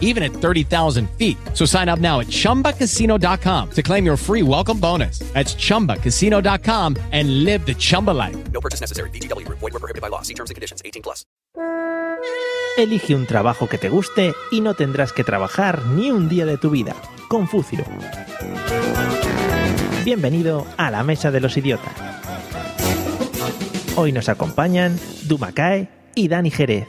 even at 30,000 feet. So sign up now at chumbacasino.com to claim your free welcome bonus. That's chumbacasino.com and live the Chumba life. No purchase necessary. VGW Group. Void were prohibited by law. See terms and conditions. 18 plus. Elige un trabajo que te guste y no tendrás que trabajar ni un día de tu vida. Confucio. Bienvenido a la Mesa de los Idiotas. Hoy nos acompañan Dumakae y Dani Jerez.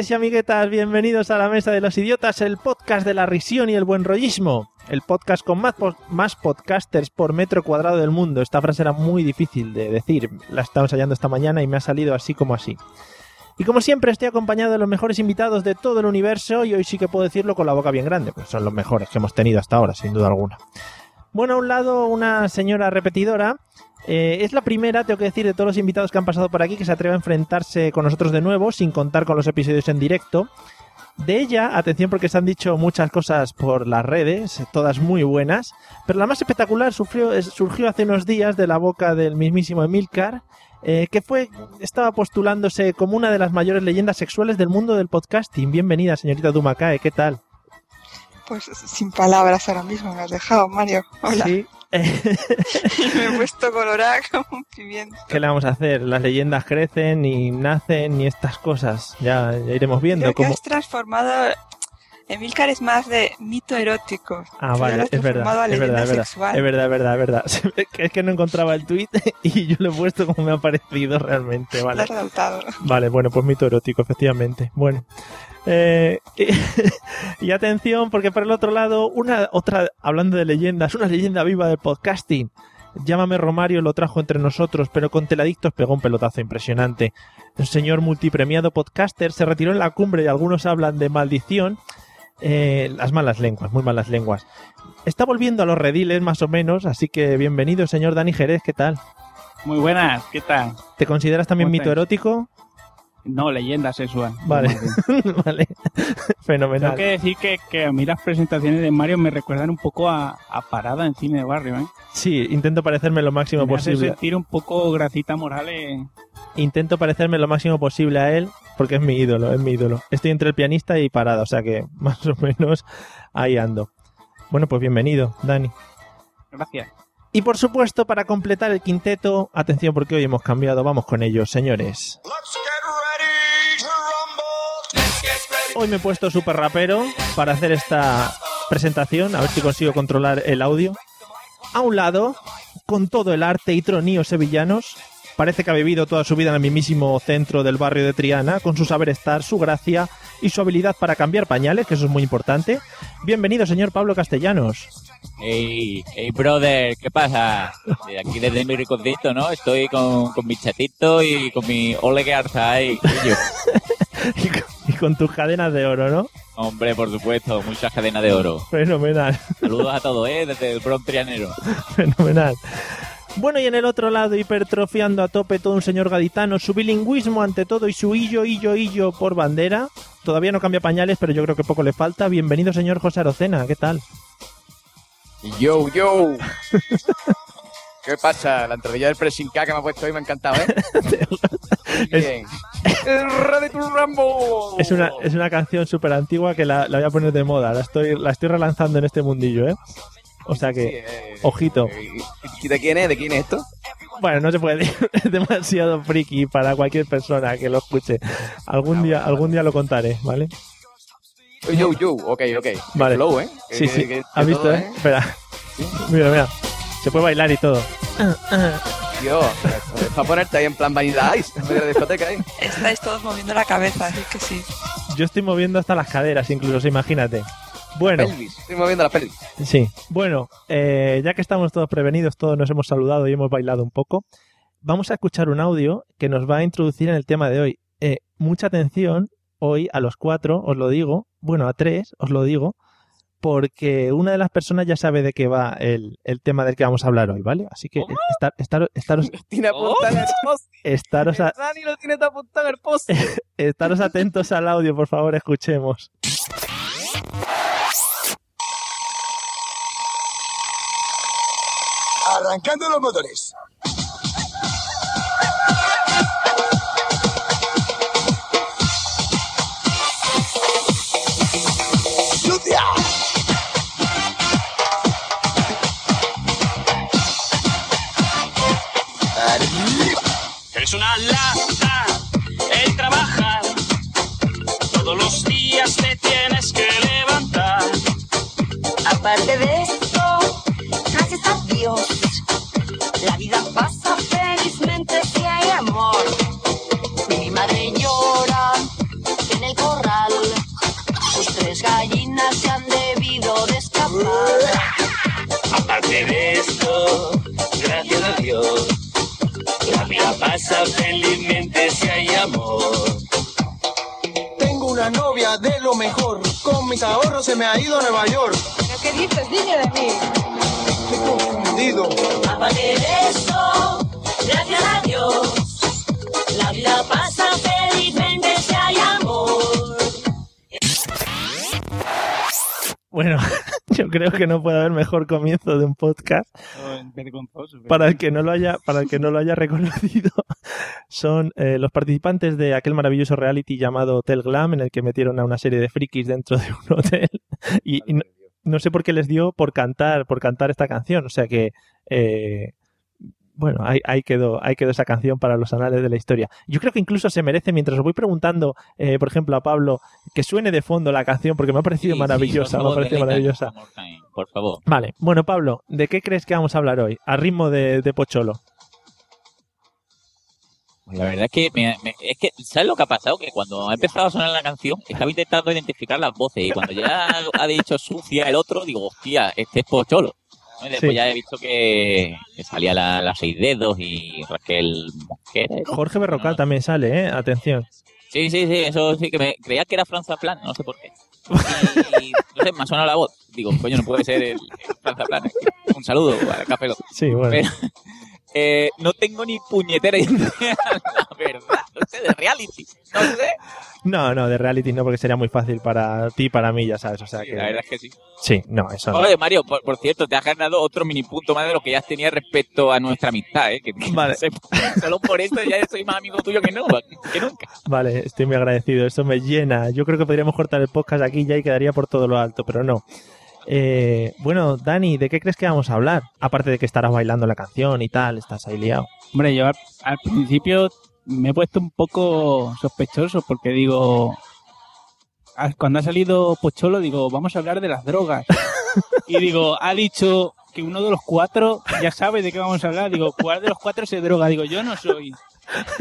Amiguetes y amiguetas, bienvenidos a la Mesa de los Idiotas, el podcast de la risión y el buen rollismo. El podcast con más, más podcasters por metro cuadrado del mundo. Esta frase era muy difícil de decir. La estaba ensayando esta mañana y me ha salido así como así. Y como siempre estoy acompañado de los mejores invitados de todo el universo y hoy sí que puedo decirlo con la boca bien grande, pues son los mejores que hemos tenido hasta ahora, sin duda alguna. Bueno, a un lado una señora repetidora. Eh, es la primera, tengo que decir, de todos los invitados que han pasado por aquí que se atreve a enfrentarse con nosotros de nuevo, sin contar con los episodios en directo. De ella, atención porque se han dicho muchas cosas por las redes, todas muy buenas, pero la más espectacular sufrió- surgió hace unos días de la boca del mismísimo Emilcar, eh, que fue, estaba postulándose como una de las mayores leyendas sexuales del mundo del podcasting. Bienvenida, señorita Dumakae, ¿qué tal? Pues sin palabras ahora mismo me has dejado, Mario. Hola. Sí. me he puesto colorada como un pimiento. ¿Qué le vamos a hacer? Las leyendas crecen y nacen y estas cosas. Ya, ya iremos viendo Creo que cómo. has transformado... Emilcar es más de mito erótico. Ah, lo vale, es verdad, es verdad, es verdad, es verdad, es verdad, es verdad. Es que no encontraba el tweet y yo lo he puesto como me ha parecido realmente, Lo vale. has adoptado. Vale, bueno, pues mito erótico, efectivamente. Bueno. Eh, y, y atención, porque por el otro lado, una otra, hablando de leyendas, una leyenda viva del podcasting. Llámame Romario lo trajo entre nosotros, pero con Teladictos pegó un pelotazo impresionante. Un señor multipremiado podcaster se retiró en la cumbre y algunos hablan de maldición. Eh, las malas lenguas, muy malas lenguas. Está volviendo a los rediles más o menos, así que bienvenido, señor Dani Jerez, ¿qué tal? Muy buenas, ¿qué tal? ¿Te consideras también ¿Cómo mito estáis? erótico? No, leyenda sexual. Vale. Vale, fenomenal. Tengo que decir que, que a mí las presentaciones de Mario me recuerdan un poco a, a Parada en cine de barrio, ¿eh? Sí, intento parecerme lo máximo Me hace posible. sentir un poco Gracita Morales. Intento parecerme lo máximo posible a él porque es mi ídolo, es mi ídolo. Estoy entre el pianista y parada, o sea que más o menos ahí ando. Bueno, pues bienvenido, Dani. Gracias. Y por supuesto, para completar el quinteto, atención porque hoy hemos cambiado, vamos con ellos, señores. Hoy me he puesto súper rapero para hacer esta presentación, a ver si consigo controlar el audio. A un lado, con todo el arte y troníos sevillanos, parece que ha vivido toda su vida en el mismísimo centro del barrio de Triana, con su saber estar, su gracia y su habilidad para cambiar pañales, que eso es muy importante. Bienvenido, señor Pablo Castellanos. Hey, hey, brother, ¿qué pasa? Aquí desde mi ricocito, ¿no? Estoy con, con mi chatito y con mi ole que arza ahí. coño. y, con, y con tus cadenas de oro, ¿no? Hombre, por supuesto, muchas cadenas de oro. Fenomenal, Saludos a todos, ¿eh? Desde el Bronx Trianero. fenomenal. Bueno, y en el otro lado, hipertrofiando a tope todo un señor gaditano, su bilingüismo ante todo y su illo, illo, illo por bandera. Todavía no cambia pañales, pero yo creo que poco le falta. Bienvenido, señor José Arocena, ¿qué tal? Yo, yo. ¿Qué pasa? La entradilla del pressing K que me ha puesto hoy me ha encantado, ¿eh? Muy Es- bien. ¡El rey de tu Rambo! Es una, es una canción súper antigua que la, la voy a poner de moda. La estoy, la estoy relanzando en este mundillo, ¿eh? O sea Sí, que, eh, ojito. ¿Y de quién es? ¿De quién es esto? Bueno, no se puede decir. Es demasiado friki para cualquier persona que lo escuche. Algún día, algún día lo contaré, ¿vale? Yo, yo, ok, ok. Vale. Flow, ¿eh? Sí, Que- sí. que- que ¿Has visto, todo, eh? Espera. Mira, mira. Se puede bailar y todo. Dios, es para ponerte ahí en plan Vanilla Ice, en vez de discoteca ahí. Estáis todos moviendo la cabeza, así que sí. Yo estoy moviendo hasta las caderas, incluso, imagínate. Bueno, Pelvis. Estoy moviendo la pelvis. sí. Bueno, eh, ya que estamos todos prevenidos, todos nos hemos saludado y hemos bailado un poco, vamos a escuchar un audio que nos va a introducir en el tema de hoy. Eh, mucha atención, hoy a los cuatro, os lo digo, bueno, a tres, os lo digo, porque una de las personas ya sabe de qué va el, el tema del que vamos a hablar hoy, ¿vale? Así que estar, estar- estaros, Tiene apuntado en el post. estaros, a- Dani lo tiene apuntado el post. estaros atentos al audio, por favor, escuchemos. Arrancando los motores. Es una lata el trabajar. Todos los días te tienes que levantar. Aparte de esto, gracias a Dios, la vida pasa felizmente vida pasa felizmente si hay amor. Tengo una novia de lo mejor. Con mis ahorros se me ha ido a Nueva York. ¿Qué dices, niño de mí? Estoy confundido. Aparte de esto, gracias a Dios, la vida pasa felizmente Bueno, yo creo que no puede haber mejor comienzo de un podcast. Vergonzoso. para el que no lo haya para el que no lo haya reconocido son eh, los participantes de aquel maravilloso reality llamado Hotel Glam en el que metieron a una serie de frikis dentro de un hotel. Y, y no, no sé por qué les dio por cantar por cantar esta canción. O sea que eh, bueno, ahí, ahí quedó, ahí quedó esa canción para los anales de la historia. Yo creo que incluso se merece, mientras os voy preguntando, eh, por ejemplo, a Pablo, que suene de fondo la canción, porque me ha parecido Sí, sí, maravillosa, por me ha favor, parecido maravillosa. Por favor. Vale, bueno, Pablo, ¿de qué crees que vamos a hablar hoy? A ritmo de, de Pocholo. Pues La verdad es que, me- me- es que, ¿sabes lo que ha pasado? Que cuando ha empezado a sonar la canción, estaba intentando identificar las voces y cuando ya ha dicho sucia el otro, digo, hostia, este es Pocholo. ¿No? Y Después Sí. ya he visto que, que salía la, la seis dedos y Raquel Mosquera. ¿no? Jorge Berrocal también sale, ¿eh? Atención. Sí, sí, sí, eso sí que me creía que era Franza Plan, no sé por qué. Y, no sé, me ha sonado la voz. Digo, coño, no puede ser el, el Franza Plan. Un saludo a Café Lock. Sí, bueno. Pero, eh, no tengo ni puñetera idea, la verdad. No sé, de reality. No sé. No, no, de reality no, porque sería muy fácil para ti y para mí, ya sabes. O sea Sí, que. la verdad es que sí. Sí, no, eso no. Oye, Mario, por, por cierto, te has ganado otro mini punto más de lo que ya tenías respecto a nuestra amistad, ¿eh? Que, que Vale. no sé, solo por eso ya soy más amigo tuyo que, no, que nunca. Vale, estoy muy agradecido. Eso me llena. Yo creo que podríamos cortar el podcast aquí ya y quedaría por todo lo alto, pero no. Eh, bueno, Dani, ¿de qué crees que vamos a hablar? Aparte de que estarás bailando la canción y tal, estás ahí liado. Hombre, yo al, al principio me he puesto un poco sospechoso porque digo, ah, cuando ha salido Pocholo, digo, vamos a hablar de las drogas. y digo, ha dicho que uno de los cuatro ya sabe de qué vamos a hablar. Digo, ¿cuál de los cuatro se droga? Digo, yo no soy.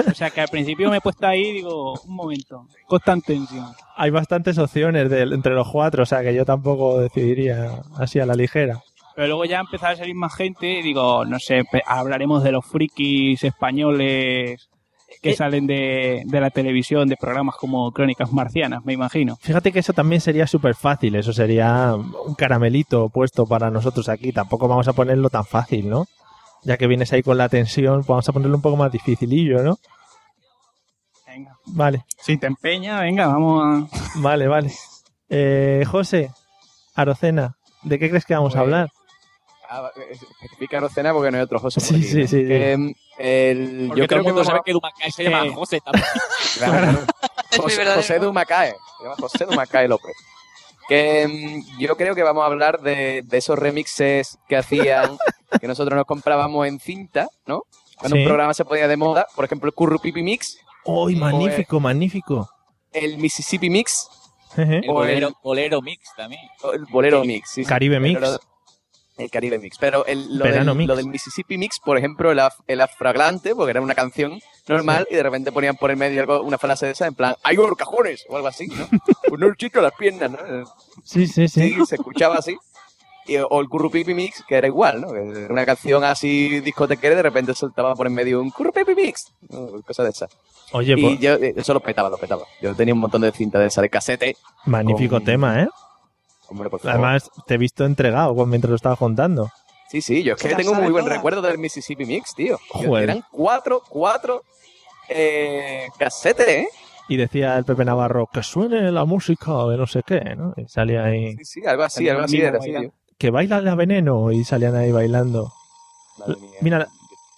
O sea que al principio me he puesto ahí, digo, un momento, constante tensión. Hay bastantes opciones de- entre los cuatro, o sea que yo tampoco decidiría así a la ligera. Pero luego ya ha empezado a salir más gente y digo, no sé, hablaremos de los frikis españoles que Eh. salen de, de la televisión, de programas como Crónicas Marcianas, me imagino. Fíjate que eso también sería súper fácil, eso sería un caramelito puesto para nosotros aquí. Tampoco vamos a ponerlo tan fácil, ¿no? Ya que vienes ahí con la tensión, pues vamos a ponerlo un poco más dificilillo, ¿no? Venga. Vale, Si te empeña, venga, vamos a... vale, vale. Eh, José, Arocena, ¿de qué crees que vamos a Pues, hablar? Ah, eh, especifica Rocena porque no hay otro José. por Sí, aquí, sí, ¿no? sí, sí. Que, mm, el- Porque yo todo creo el que mundo vamos sabe a- que Dumacay se llama Sí. José también. Claro. José. José Dumacae. Se llama José Dumacae López. Que mm, yo creo que vamos a hablar de, de esos remixes que hacían, que nosotros nos comprábamos en cinta, ¿no? Cuando Sí. un programa se ponía de moda, por ejemplo, el Currupipi Mix, ¡Uy, magnífico, magnífico! el Mississippi Mix, Jeje. El O bolero, el- bolero mix también. el Bolero Mix. sí, sí. Caribe Mix. Pero- El Caribe Mix. Pero el, lo, del, Mix. lo del Mississippi Mix, por ejemplo, era, era fragrante, porque era una canción normal, y de repente ponían por el medio algo, una frase de esa, en plan, ¡hay cajones! o algo así, ¿no? El chico las piernas, ¿no? Sí, sí, sí. Sí, se escuchaba así. Y- o el Currupipi Mix, que era igual, ¿no? Una canción así discotequera y de repente soltaba por en medio un Currupipi Mix. ¿no? Cosa de esas. Oye, y pues, yo, eh, eso lo petaba, lo petaba. Yo tenía un montón de cinta de esa de casete. magnífico con- tema, ¿eh? Hombre, por favor. Además, te he visto entregado mientras lo estaba contando. Sí, sí, yo es que tengo muy buen toda. recuerdo del Mississippi Mix, tío. Joder. Eran cuatro, cuatro eh, casetes, ¿eh? Y decía el Pepe Navarro, que suene la música de no sé qué, ¿no? Y salía ahí, Sí, sí, algo así, algo así era. así, que baila la veneno, y salían ahí bailando. Mira,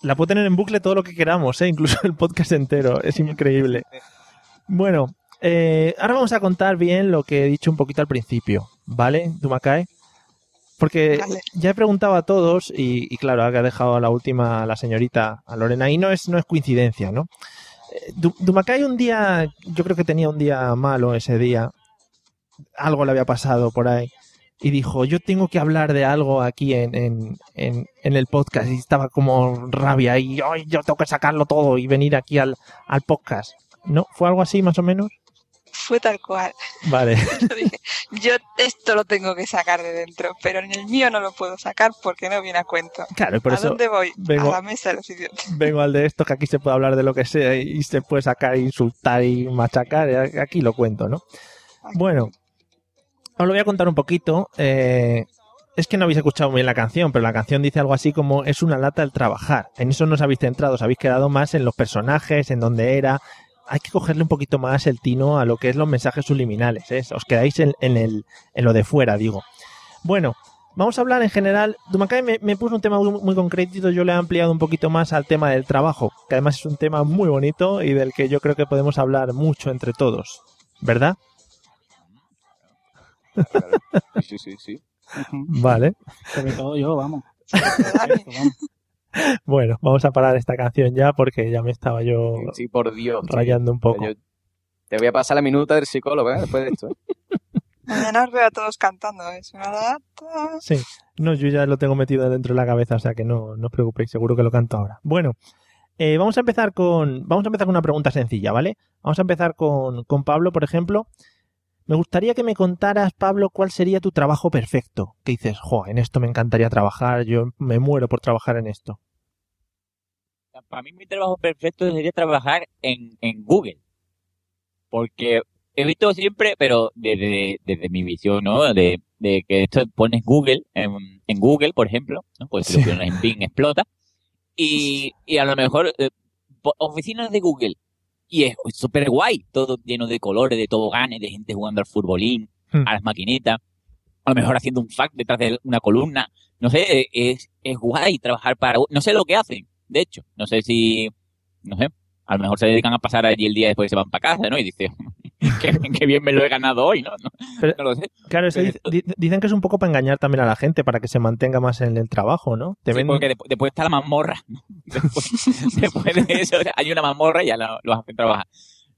La puedo tener en bucle todo lo que queramos, ¿eh? incluso el podcast entero. Es increíble. Bueno, eh, ahora vamos a contar bien lo que he dicho un poquito al principio, ¿vale, Dumacay? Porque ya he preguntado a todos y, y claro, ha dejado a la última a la señorita, a Lorena, y no es, no es coincidencia, ¿no? Eh, Du- Dumacay un día, yo creo que tenía un día malo ese día, algo le había pasado por ahí, y dijo, yo tengo que hablar de algo aquí en, en, en, en el podcast, y estaba como rabia, y "Ay, yo tengo que sacarlo todo y venir aquí al, al podcast. ¿No? ¿Fue algo así más o menos? Fue tal cual. Vale. Yo dije, yo esto lo tengo que sacar de dentro, pero en el mío no lo puedo sacar porque no viene a cuento. Claro, por ¿A eso dónde voy? vengo- A la mesa de los idiotas. vengo al de esto, que aquí se puede hablar de lo que sea y se puede sacar, insultar y machacar. Aquí lo cuento, ¿no? Bueno, os lo voy a contar un poquito. eh, es que no habéis escuchado bien la canción, pero la canción dice algo así como es una lata el trabajar. En eso no os habéis centrado, os habéis quedado más en los personajes, en dónde era. Hay que cogerle un poquito más el tino a lo que es los mensajes subliminales. ¿eh? Os quedáis en, en el, en lo de fuera, digo. Bueno, vamos a hablar en general. Dumacay me, me puso un tema muy, muy concreto, yo le he ampliado un poquito más al tema del trabajo, que además es un tema muy bonito y del que yo creo que podemos hablar mucho entre todos. ¿Verdad? Sí, sí, sí. Vale. Sobre todo yo, vamos. Dani, Esto, vamos. Bueno, vamos a parar esta canción ya porque ya me estaba yo Sí, por Dios. tío. rayando un poco. Yo te voy a pasar la minuta del psicólogo, ¿eh? Después de esto. ¿eh? mañana os veo a todos cantando. Lata. Sí, no, yo ya lo tengo metido dentro de la cabeza, o sea que no, no os preocupéis, seguro que lo canto ahora. Bueno, eh, vamos a empezar con. Vamos a empezar con una pregunta sencilla, ¿vale? Vamos a empezar con, con Pablo, por ejemplo. Me gustaría que me contaras, Pablo, cuál sería tu trabajo perfecto. Que dices, jo, en esto me encantaría trabajar, yo me muero por trabajar en esto. Para mí mi trabajo perfecto sería trabajar en, en Google. Porque he visto siempre, pero desde, desde mi visión, ¿no? De, de que esto pones Google, en, en Google, por ejemplo, ¿no? Pues si Sí. lo pones en Bing explota. Y, y a lo mejor, eh, oficinas de Google. Y es súper guay, todo lleno de colores, de toboganes, de gente jugando al futbolín, Hmm. a las maquinitas. A lo mejor haciendo un fact detrás de una columna. No sé, eh, es, es guay trabajar para... No sé lo que hacen, de hecho. No sé si... No sé. A lo mejor se dedican a pasar allí el día y después se van para casa, ¿no? Y dice, qué, qué bien me lo he ganado hoy, ¿no? No, Pero- no lo sé. Claro, eso dice- di- dicen que es un poco para engañar también a la gente, para que se mantenga más en el trabajo, ¿no? Te Sí, ven- porque después, después está la mazmorra. Después, después de eso hay una mazmorra y ya lo- los hacen trabajar.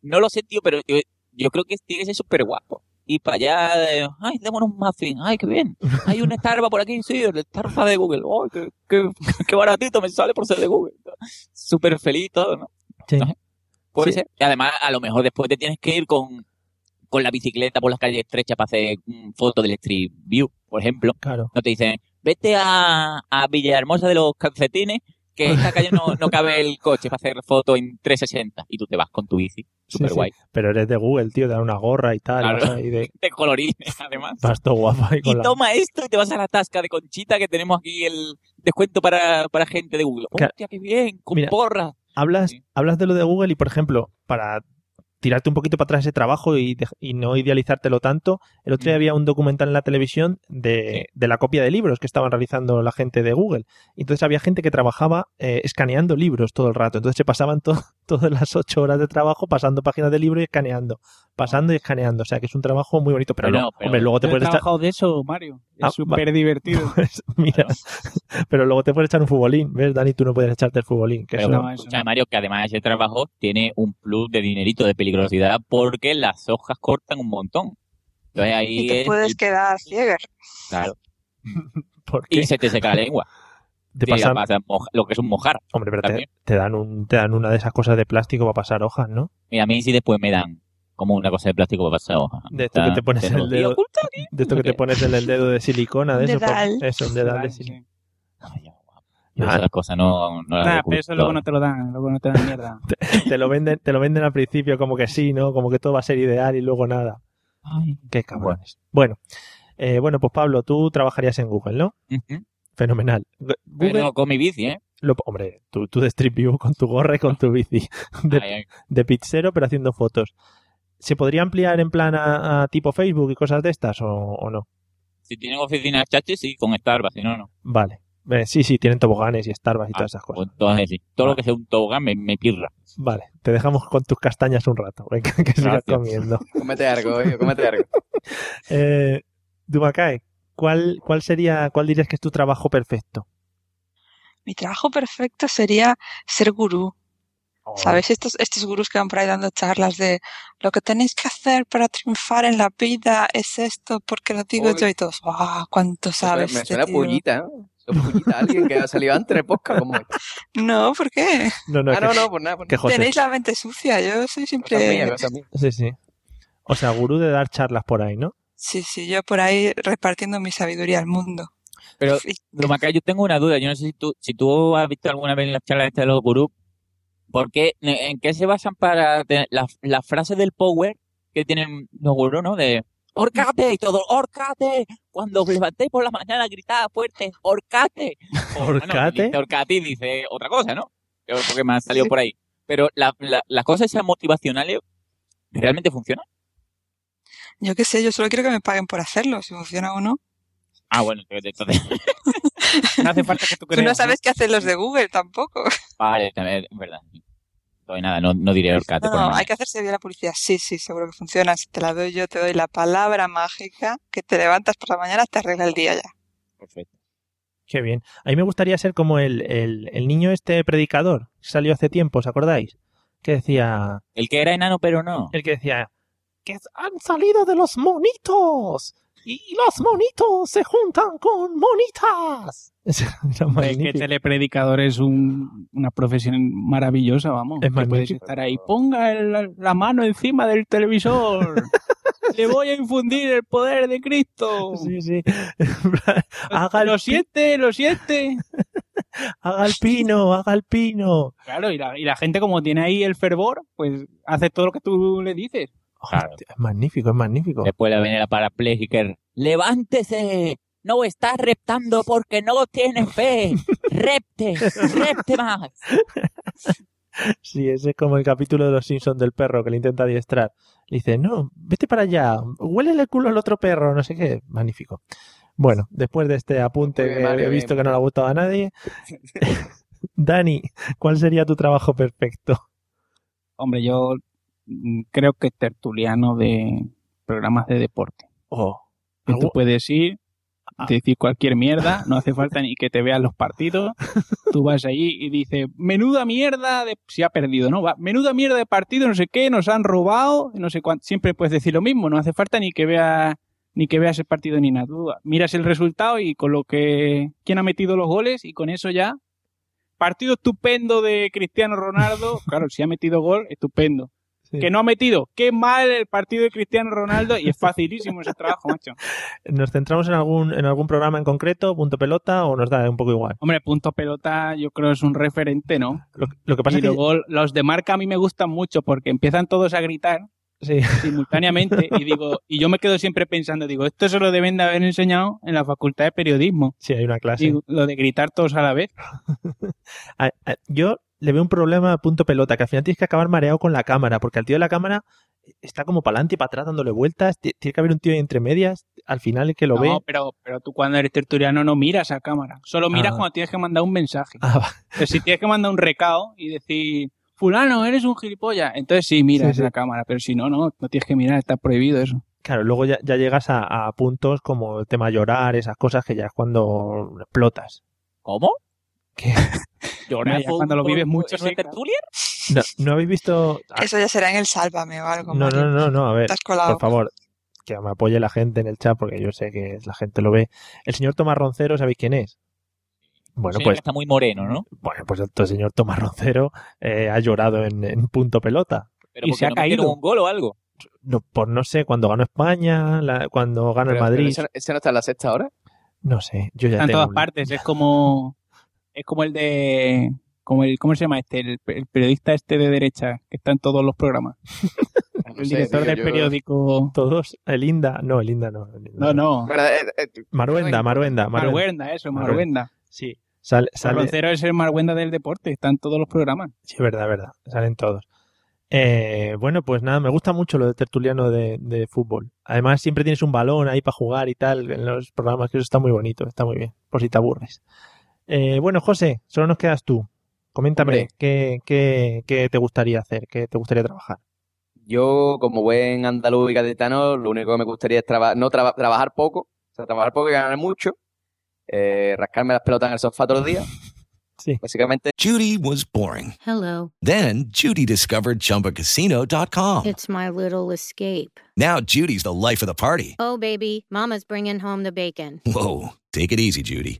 No lo sé, tío, pero yo, yo creo que tiene que ser súper guapo. Y para allá, eh, ay, démonos un muffin, ay, qué bien. Hay un Starbucks por aquí, sí, el Starbucks de Google. Ay, qué, qué, qué baratito me sale por ser de Google. Súper feliz todo, ¿no? Sí. No. Puede Sí. ser. Y además, a lo mejor después te tienes que ir con, con la bicicleta por las calles estrechas para hacer fotos del Street View, por ejemplo. Claro. No te dicen, vete a, a Villahermosa de los calcetines, que esta calle no, no cabe el coche para hacer fotos en 360. Y tú te vas con tu bici. Sí, sí. guay. Pero eres de Google, tío, te dan una gorra y tal. Claro. ahí de... De colorines, además. Vas todo guapo ahí con Y la... toma esto y te vas a la tasca de Conchita que tenemos aquí el descuento para, para gente de Google. Claro. Hostia, qué bien, con Mira, porras. Hablas, Sí. hablas de lo de Google y, por ejemplo, para tirarte un poquito para atrás ese trabajo y, de- y no idealizártelo tanto, el otro día había un documental en la televisión de, de la copia de libros que estaban realizando la gente de Google. Entonces había gente que trabajaba eh, escaneando libros todo el rato. Entonces se pasaban to- todas las ocho horas de trabajo pasando páginas de libro y escaneando. Pasando y escaneando. O sea que es un trabajo muy bonito. Pero, pero hombre, luego te puedes echar... trabajado de eso, Mario. Ah, Es súper divertido. Pues, mira, pero luego te puedes echar un futbolín. ¿Ves, Dani? Tú no puedes echarte el futbolín. Que Pero eso- no, eso no. Mario, que además ese trabajo tiene un plus de dinerito de peligrosidad porque las hojas cortan un montón. Entonces ahí Y te es puedes el- quedar ciega. Claro. ¿Por qué? y se te seca la lengua. Te Sí, pasan- pasa moja- lo que es un mojar. Hombre, pero te, dan un, te dan una de esas cosas de plástico para pasar hojas, ¿no? Y a mí sí después me dan como una cosa de plástico para pasar hoja. De esto que te pones en el dedo. De esto que te pones en el dedo de silicona, de eso. por- dedal. Eso, un dedal de silicona. Yo Nada. esas cosas no, no las Nah, pero eso luego no te lo dan, luego no te dan mierda. Te lo venden, te lo venden al principio como que sí, ¿no? Como que todo va a ser ideal y luego nada. Ay. Qué cabrones. Bueno, eh, bueno, pues Pablo, tú trabajarías en Google, ¿no? Ujú. Fenomenal. Google, Pero con mi bici, ¿eh? lo- hombre, tú, tú de Street View con tu gorra y con tu bici. De, Ay, ay. de pizzero, pero haciendo fotos. ¿Se podría ampliar en plan a, a tipo Facebook y cosas de estas o, o no? Si tienen oficinas chachi, sí, con Starbucks, si no, no. Vale. Eh, sí, sí, tienen toboganes y Starbucks y Ah, todas esas cosas. pues entonces sí. Todo Vale. lo que sea un tobogán me, me pirra. Vale, te dejamos con tus castañas un rato. Venga, que sigas comiendo. Cómete algo, oye, cómete algo. Eh, Dumacay, ¿cuál, ¿cuál sería, cuál dirías que es tu trabajo perfecto? Mi trabajo perfecto sería ser gurú. Oh. ¿Sabes? Estos, estos gurús que van por ahí dando charlas de lo que tenéis que hacer para triunfar en la vida es esto, porque lo digo yo y todos. ¡Wow! ¿Cuánto Me suena- sabes? Me suena tío?". pullita, ¿no? Pullita. Alguien que ha salido antes de podcast como este. No, ¿por qué? No, no, Ah, es que, no, no, pues nada. Que nada. José. Tenéis la mente sucia. Yo soy siempre. Sí, sí. O sea, gurú de dar charlas por ahí, ¿no? Sí, sí, yo por ahí repartiendo mi sabiduría al mundo. Pero, Lumacay, yo tengo una duda. Yo no sé si tú, si tú has visto alguna vez en las charlas estas de los gurús, ¿por qué, en qué se basan para tener la, la frase del power que tienen los gurús, ¿no? De ¡Orcate! Y todo, ¡Orcate! Cuando os levantéis por la mañana, gritad fuerte, ¡Orcate! O, bueno, ¿Orcate? dice Orcate y dice otra cosa, ¿no? Yo creo que me han salido Sí. por ahí. Pero la, la, las cosas esas motivacionales realmente funcionan. Yo qué sé, yo solo quiero que me paguen por hacerlo, si funciona o no. Ah, bueno, entonces, No hace falta que tú Tú creas. no sabes qué hacen los de Google tampoco. vale, también, es verdad. Entonces, nada, no, no diré No, no, hay que hacerse bien la publicidad. Sí, sí, seguro que funciona. Si te la doy yo, te doy la palabra mágica que te levantas por la mañana, te arregla el día ya. Perfecto. Qué bien. A mí me gustaría ser como el, el, el niño este predicador que salió hace tiempo, ¿os acordáis? Que decía, El que era enano, pero no. el que decía, que han salido de los monitos y los monitos se juntan con monitas. Es que telepredicador es un- una profesión maravillosa, vamos. Es que puedes estar ahí, ponga el- la mano encima del televisor. Le voy a infundir el poder de Cristo. Sí, sí. haga, Lo siente, lo siente. haga el pino, haga el pino. Claro, y la, y la gente como tiene ahí el fervor, pues hace todo lo que tú le dices. Claro. Hostia, es magnífico, es magnífico. Después le viene la parapléjica. ¡Levántese! No está reptando porque no tiene fe. ¡Repte! ¡Repte más! Sí, ese es como el capítulo de los Simpsons del perro que le intenta adiestrar. Le dice, no, vete para allá, huele el culo al otro perro, no sé qué. Magnífico. Bueno, después de este apunte bien, que Mario, he visto bien. que no le ha gustado a nadie, Dani, ¿cuál sería tu trabajo perfecto? Hombre, yo creo que tertuliano de programas de deporte. Oh, Que tú puedes ir, Ah. decir cualquier mierda, no hace falta ni que te vean los partidos. Tú vas allí y dices, menuda mierda de... Si ha perdido, ¿no? Va, menuda mierda de partido, no sé qué, nos han robado, no sé cuánto. Siempre puedes decir lo mismo, no hace falta ni que veas ni que veas el partido ni nada. Tú miras el resultado y con lo que... ¿Quién ha metido los goles? Y con eso ya... Partido estupendo de Cristiano Ronaldo. Claro, si ha metido gol, estupendo. Sí. Que no ha metido, qué mal el partido de Cristiano Ronaldo y es facilísimo ese trabajo, macho. ¿Nos centramos en algún, en algún programa en concreto, punto pelota, o nos da un poco igual? Hombre, punto pelota yo creo es un referente, ¿no? Lo, lo que pasa Y es que... luego los de marca a mí me gustan mucho porque empiezan todos a gritar Sí, simultáneamente y digo y yo me quedo siempre pensando, digo, esto se lo deben de haber enseñado en la facultad de periodismo. sí, hay una clase. Digo, lo de gritar todos a la vez. A- a- yo le veo un problema a punto pelota, que al final tienes que acabar mareado con la cámara, porque al tío de la cámara está como para adelante y para atrás dándole vueltas, ti- tiene que haber un tío entre medias, al final el que lo no, ve... pero pero tú cuando eres tertuliano no miras a cámara, solo miras Ah. cuando tienes que mandar un mensaje. Ah. Pero si tienes que mandar un recado y decir, fulano, eres un gilipollas, entonces sí miras Sí, sí. la cámara, pero si no, no, no tienes que mirar, está prohibido eso. Claro, luego ya, ya llegas a, a puntos como el tema llorar, esas cosas que ya es cuando explotas. ¿Cómo? ¿Qué? Ya cuando lo vives mucho. No, ¿no habéis visto...? Eso ya será en el Sálvame o algo. no, Mario. no, no, no, a ver, por favor. que me apoye la gente en el chat porque yo sé que la gente lo ve. El señor Tomás Roncero, ¿sabéis quién es? Bueno, pues está muy moreno, ¿no? bueno, pues el señor Tomás Roncero eh, ha llorado en, en punto pelota. Pero Y se ha no caído. un gol o algo. No, por no sé, cuando ganó España, la- cuando gana el Pero- Madrid, ese no está en la sexta hora. no sé, yo ya Está en tengo todas un- partes. Es como. Es como el de. Como el, ¿Cómo se llama este? El, el periodista este de derecha, que está en todos los programas. No El sé, director tío, del yo- periódico. todos, el Inda, no, el Inda no. el Inda No, no. Bueno, eh, eh, Maruenda, Maruenda, Maruenda. Marwenda, eso, Maruenda. Sí, sale, sale, Roncero es el Marwenda del deporte, está en todos los programas. sí, verdad, verdad, salen todos. Eh, bueno, pues nada, me gusta mucho lo de tertuliano de, de fútbol. Además, siempre tienes un balón ahí para jugar y tal en los programas, que eso está muy bonito, está muy bien, por si te aburres. Eh, bueno, José, solo nos quedas tú. Coméntame. ¿qué, qué, qué te gustaría hacer? ¿Qué te gustaría trabajar? Yo, como buen andaluz y gaditano, lo único que me gustaría es traba- no traba- trabajar poco, o sea, trabajar poco y ganar mucho, eh, rascarme las pelotas en el sofá todos los días. Sí. Básicamente, Judy was boring. Hello. Then Judy discovered ChumbaCasino.com. It's my little escape. Now Judy's the life of the party. Oh, baby, Mama's bringing home the bacon. Whoa, take it easy, Judy.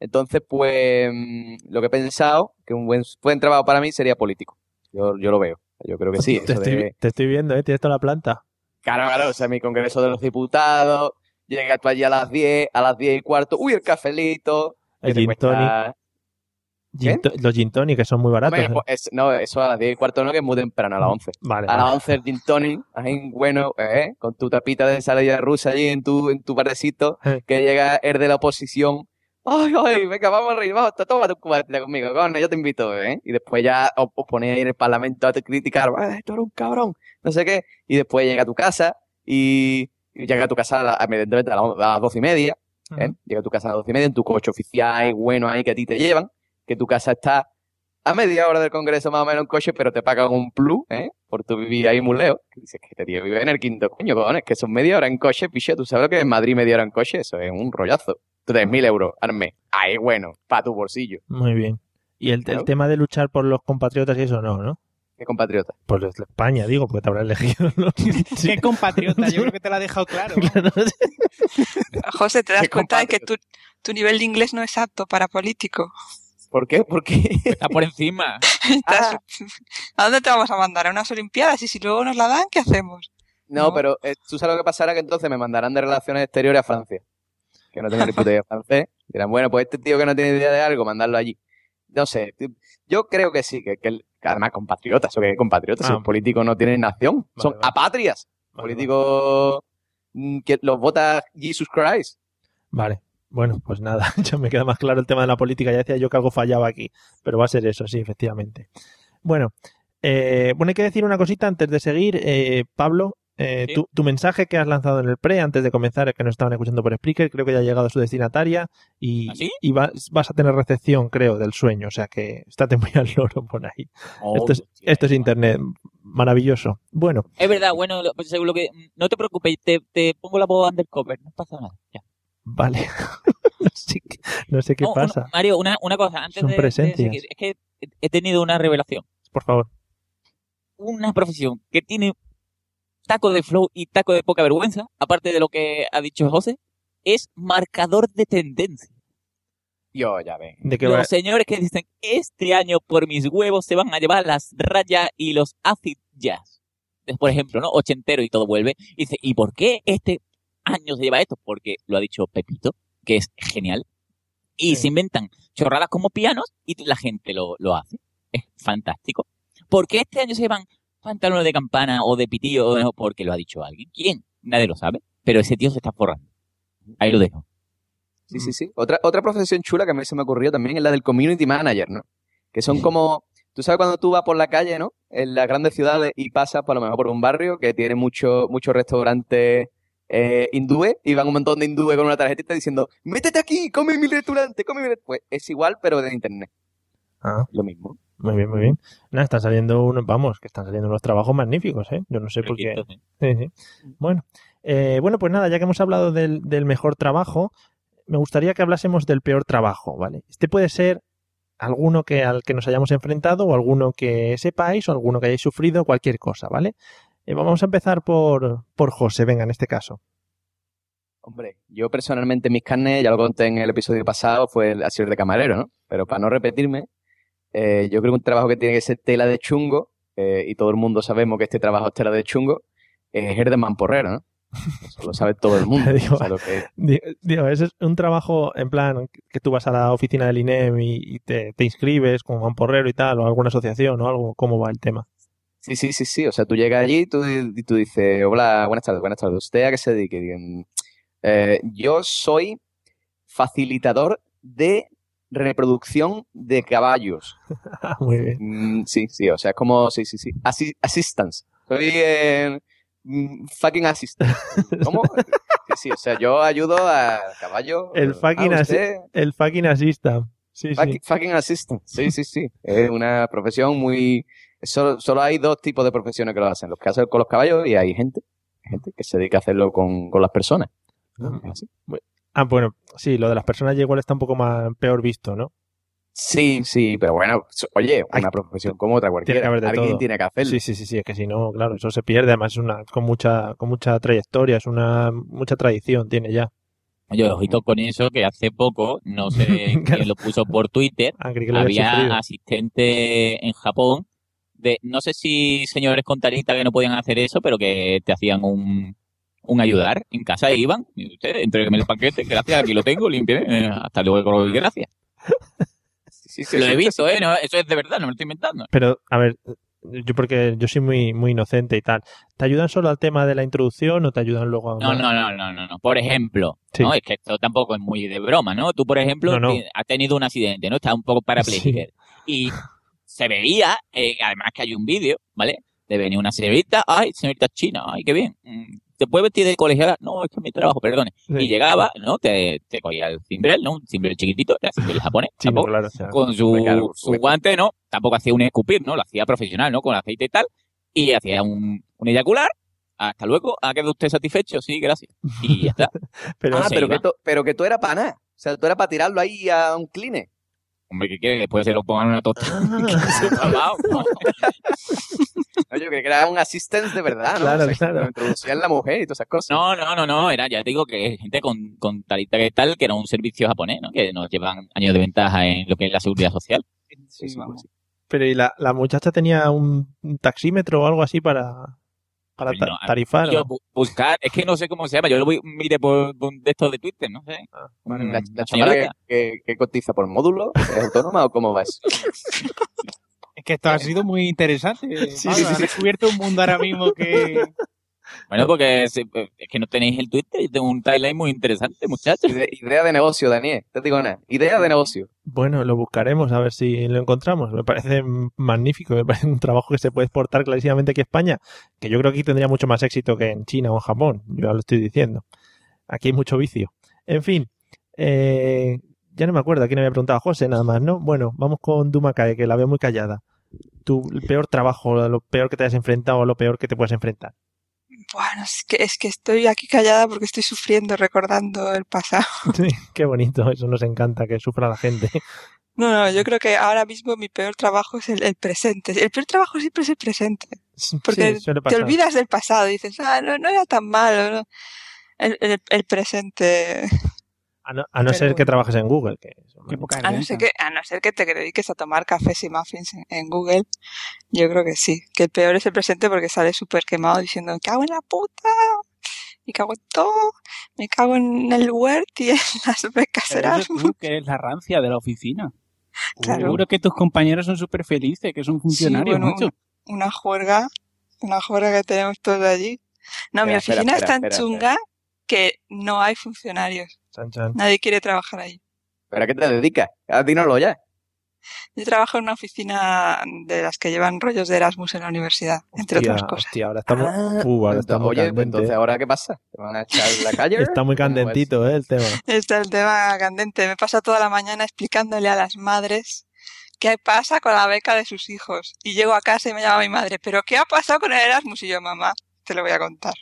Entonces, pues, mm, lo que he pensado, que un buen, buen trabajo para mí sería político. Yo, yo lo veo. Yo creo que sí. te, estoy, de- te estoy viendo, ¿eh? Tienes toda la planta. Claro, claro, o sea, mi congreso de los diputados, llega tú allí a las 10, a las 10 y cuarto, uy, el cafelito. El gin tonic. Gin los gin tonic, que son muy baratos. ¿eh? pues, es- no, eso a las 10 y cuarto no, que es muy temprano, a las 11. Vale, A las vale. 11 el gin tonic, ahí, bueno, eh, con tu tapita de ensalada rusa allí en tu, en tu barecito, Eh. que llega el de la oposición. Ay, ay, venga, vamos a reír, vamos, toma tu cubatita conmigo, coño, yo te invito, ¿eh? Y después ya os, os ponéis ahí en el parlamento a te criticar, "Ah, tú eres un cabrón, no sé qué. Y después llega a tu casa y, y llega a tu casa a, la- a, a las doce y media, ¿eh? Llega a tu casa a las doce y media en tu coche oficial, bueno, ahí que a ti te llevan, que tu casa está a media hora del Congreso más o menos en coche, pero te pagan un plus, ¿eh? Por tu vivir ahí muy lejos. Que Dices que este tío vive en el quinto coño, cojones, que son media hora en coche, piche, tú sabes lo que es Madrid media hora en coche, eso es un rollazo. 3.000 euros al mes. Ahí, bueno, para tu bolsillo. Muy bien. Y el, tema de luchar por los compatriotas y eso no, ¿no? Qué compatriota. De España, digo, porque te habrá elegido, ¿no? Qué compatriota, yo creo que te lo ha dejado claro. José, ¿te das cuenta de que tu, tu nivel de inglés no es apto para político? ¿Por qué? ¿Por qué? Está por encima. Estás- Ah. ¿A dónde te vamos a mandar? ¿A unas Olimpiadas? Y si luego nos la dan, ¿qué hacemos? No, No. pero eh, tú sabes lo que pasará que entonces me mandarán de relaciones exteriores a Francia. Que no tengo ni puta idea de francés. Dirán, bueno, pues este tío que no tiene idea de algo, mandarlo allí. No sé, yo creo que sí, que, que el- que además compatriotas, o que compatriotas, si Ah. los políticos no tienen nación, son vale. apatrias. Vale, políticos mm, que los vota Jesus Christ. Vale. Bueno, pues nada, ya me queda más claro el tema de la política. Ya decía yo que algo fallaba aquí, pero va a ser eso, sí, efectivamente. Bueno, eh, bueno, hay que decir una cosita antes de seguir. Eh, Pablo, eh, Sí. tu, tu mensaje que has lanzado en el pre antes de comenzar, que nos estaban escuchando por Spreaker, creo que ya ha llegado a su destinataria y, ¿Ah, sí? y vas, vas a tener recepción, creo, del sueño. O sea que estate muy al loro por ahí. esto, es, hostia, esto es internet. Maravilloso. Bueno, Es verdad, bueno, pues, según lo que. No te preocupes, te, te pongo la voz undercover, no pasa nada. Ya. vale. no, sé, qué- no sé qué No, una- pasa. Mario, una, una cosa, antes Son de, de presencias. seguir, es que he tenido una revelación. Por favor. Una profesión que tiene taco de flow y taco de poca vergüenza, aparte de lo que ha dicho José, es marcador de tendencia. Yo, ya ven. ¿De qué Los va? señores que dicen, este año por mis huevos se van a llevar las rayas y los acid jazz. Por ejemplo, ¿no? Ochentero y todo vuelve. Y dice, ¿y por qué este año se lleva esto? Porque lo ha dicho Pepito, que es genial. Y Sí. se inventan chorradas como pianos y la gente lo, lo hace. es fantástico. ¿Por qué este año se llevan pantalones de campana o de pitillo? o Porque lo ha dicho alguien. ¿Quién? Nadie lo sabe. Pero ese tío se está forrando. Ahí lo dejo. Sí, sí, sí. Otra, otra profesión chula que a mí se me ocurrió también es la del community manager, ¿no? Que son como, tú sabes cuando tú vas por la calle, ¿no? En las grandes ciudades y pasas por lo mejor por un barrio que tiene muchos muchos restaurantes eh, hindúes y van un montón de hindúes con una tarjetita diciendo, métete aquí, come en mi restaurante, come en mi restaurante. Pues es igual, pero de internet. Ah, Lo mismo. muy bien, muy bien. Nada, están saliendo unos, vamos, que están saliendo unos trabajos magníficos, ¿eh? Yo no sé por qué. Riquitos, Sí, sí. Bueno, eh, bueno, pues nada, ya que hemos hablado del, del mejor trabajo, me gustaría que hablásemos del peor trabajo, ¿vale? Este puede ser alguno que al que nos hayamos enfrentado o alguno que sepáis o alguno que hayáis sufrido, cualquier cosa, ¿vale? Eh, vamos a empezar por, por José, venga, en este caso. Hombre, yo personalmente mis carnes, ya lo conté en el episodio pasado, fue el, el de camarero, ¿no? Pero para no repetirme, eh, yo creo que un trabajo que tiene que ser tela de chungo, eh, y todo el mundo sabemos que este trabajo es tela de chungo, es el de mamporrero, ¿no? Eso lo sabe todo el mundo. Digo, O sea, lo que- Di- Digo, ese es un trabajo en plan que tú vas a la oficina del INEM y, y te, te inscribes como mamporrero y tal, o alguna asociación o algo, ¿cómo va el tema? Sí, sí, sí, sí. O sea, tú llegas allí y tú, y tú dices, hola, buenas tardes, buenas tardes. ¿Usted a qué se dedique? Digan, "Eh, yo soy facilitador de reproducción de caballos. Muy bien. Mm, sí, sí, o sea, es como, sí, sí, sí. Assi- assistance. Soy eh, mm, fucking assistant. ¿Cómo? Sí, sí, o sea, yo ayudo a caballos. El fucking, Ah, el fucking assistant. Sí, sí. fucking, assistant. Sí, sí, sí. Es una profesión muy... Solo, solo hay dos tipos de profesiones que lo hacen. Los que hacen con los caballos y hay gente, gente que se dedica a hacerlo con, con las personas. Es así. Ah, bueno, sí, lo de las personas ya igual está un poco más peor visto, ¿no? Sí, sí, pero bueno, oye, una profesión como otra Tiene que cualquiera. haber de Alguien todo. tiene que hacerlo. Sí, sí, sí, sí, es que si no, claro, eso se pierde, además es una con mucha con mucha trayectoria, es una mucha tradición tiene ya. Oye, ojito con eso, que hace poco, no sé quién lo puso por Twitter, Ah, había asistente en Japón de, no sé si señores con tarita que no podían hacer eso, pero que te hacían un, un ayudar en casa y iban, y usted, entrégueme el paquete, gracias, aquí lo tengo, limpie, eh, hasta luego, gracias. Sí, sí, lo he visto. ¿eh? No, eso es de verdad, no me lo estoy inventando. Pero a ver, yo porque yo soy muy muy inocente y tal. ¿Te ayudan solo al tema de la introducción o te ayudan luego a No, no, no, no, no, no. Por ejemplo, Sí. ¿no? Es que esto tampoco es muy de broma, ¿no? Tú, por ejemplo, No, no. has tenido un accidente, ¿no? Estás un poco parapléjico. Y se veía, eh, además que hay un vídeo, ¿vale? De venir una señorita, ay, señorita china, ay, qué bien. ¿Te puedes vestir de colegiala? No, es que es mi trabajo, perdone. Sí. Y llegaba, ¿no? Te, te cogía el cimbrel, ¿no? Un cimbrel chiquitito, era cimbrel japonés, Chino, tampoco, claro, o sea, con su, claro, su guante, ¿no? Tampoco hacía un escupir, ¿no? Lo hacía profesional, ¿no? Con aceite y tal. Y hacía un, un eyacular. Hasta luego. ¿Ha quedado usted satisfecho? Sí, gracias. Y ya está. Pero, ah, se pero que, to- pero que tú eras para nada. O sea, tú eras para tirarlo ahí a un cline. Hombre, ¿qué quiere? que Después se lo pongan en una tostada. No, yo creí que era un assistant de verdad, ¿no? Claro, O sea, claro. introducían la mujer y todas esas cosas. No, no, no, no, era, ya te digo que es gente con, con talita que tal, que era un servicio japonés, ¿no? Que nos llevan años de ventaja en lo que es la seguridad social. Sí, sí, sí. Pero y la, la muchacha tenía un, un taxímetro o algo así para para ta- No, tarifar. yo ¿no? bu- buscar, es que no sé cómo se llama, yo lo voy, mire por, por de estos de Twitter, no sé. Vale, Mm, la, la chavala que, señorita. que- que cotiza por módulo, ¿es autónoma o cómo va eso? Es que esto ha sido muy interesante. Sí, Pablo, sí, sí, has descubierto un mundo ahora mismo que... Bueno, porque es, es que no tenéis el Twitter, yo tengo un timeline muy interesante, muchachos. Ide- idea de negocio, Daniel. Te digo nada. Idea de negocio. Bueno, lo buscaremos a ver si lo encontramos. Me parece magnífico, me parece un trabajo que se puede exportar clarísimamente aquí a España, que yo creo que aquí tendría mucho más éxito que en China o en Japón, yo ya lo estoy diciendo. Aquí hay mucho vicio. En fin, eh, ya no me acuerdo a quién me había preguntado, José, nada más, ¿no? Bueno, vamos con Dumakae, que la veo muy callada. Tu el peor trabajo, lo peor que te has enfrentado o lo peor que te puedes enfrentar. Bueno, es que, es que estoy aquí callada porque estoy sufriendo recordando el pasado. Sí, qué bonito, eso nos encanta, que sufra la gente. No, no, yo creo que ahora mismo mi peor trabajo es el, el presente. El peor trabajo siempre es el presente. Porque Sí, te olvidas del pasado, dices, ah, no, no era tan malo. ¿no? El, el, el presente. A no, a no ser que trabajes en Google, que A no, ser que, a no ser que te dediques a tomar cafés y muffins en, en Google, yo creo que sí. Que el peor es el presente porque sale súper quemado diciendo, me cago en la puta, me cago en todo, me cago en el Word y en las becas Erasmus". tú, que eres la rancia de la oficina. Claro. Seguro que tus compañeros son súper felices, que son funcionarios, Sí, bueno. Una juerga, una juerga que tenemos todos allí. No, mi oficina espera, es tan espera, chunga que no hay funcionarios. Chan, chan. Nadie quiere trabajar ahí. ¿Pero a qué te dedicas? A ti no lo ya. Yo trabajo en una oficina de las que llevan rollos de Erasmus en la universidad, entre otras cosas. hostia, ahora estamos. Ah, Uh, ahora está muy Oye, pues candente. entonces, ¿ahora qué pasa? ¿Te van a echar en la calle? Está muy candentito, ¿eh? El tema. Este es el tema candente. Me pasa toda la mañana explicándole a las madres qué pasa con la beca de sus hijos. Y llego a casa y me llama mi madre, ¿pero qué ha pasado con el Erasmus? Y yo, mamá, te lo voy a contar.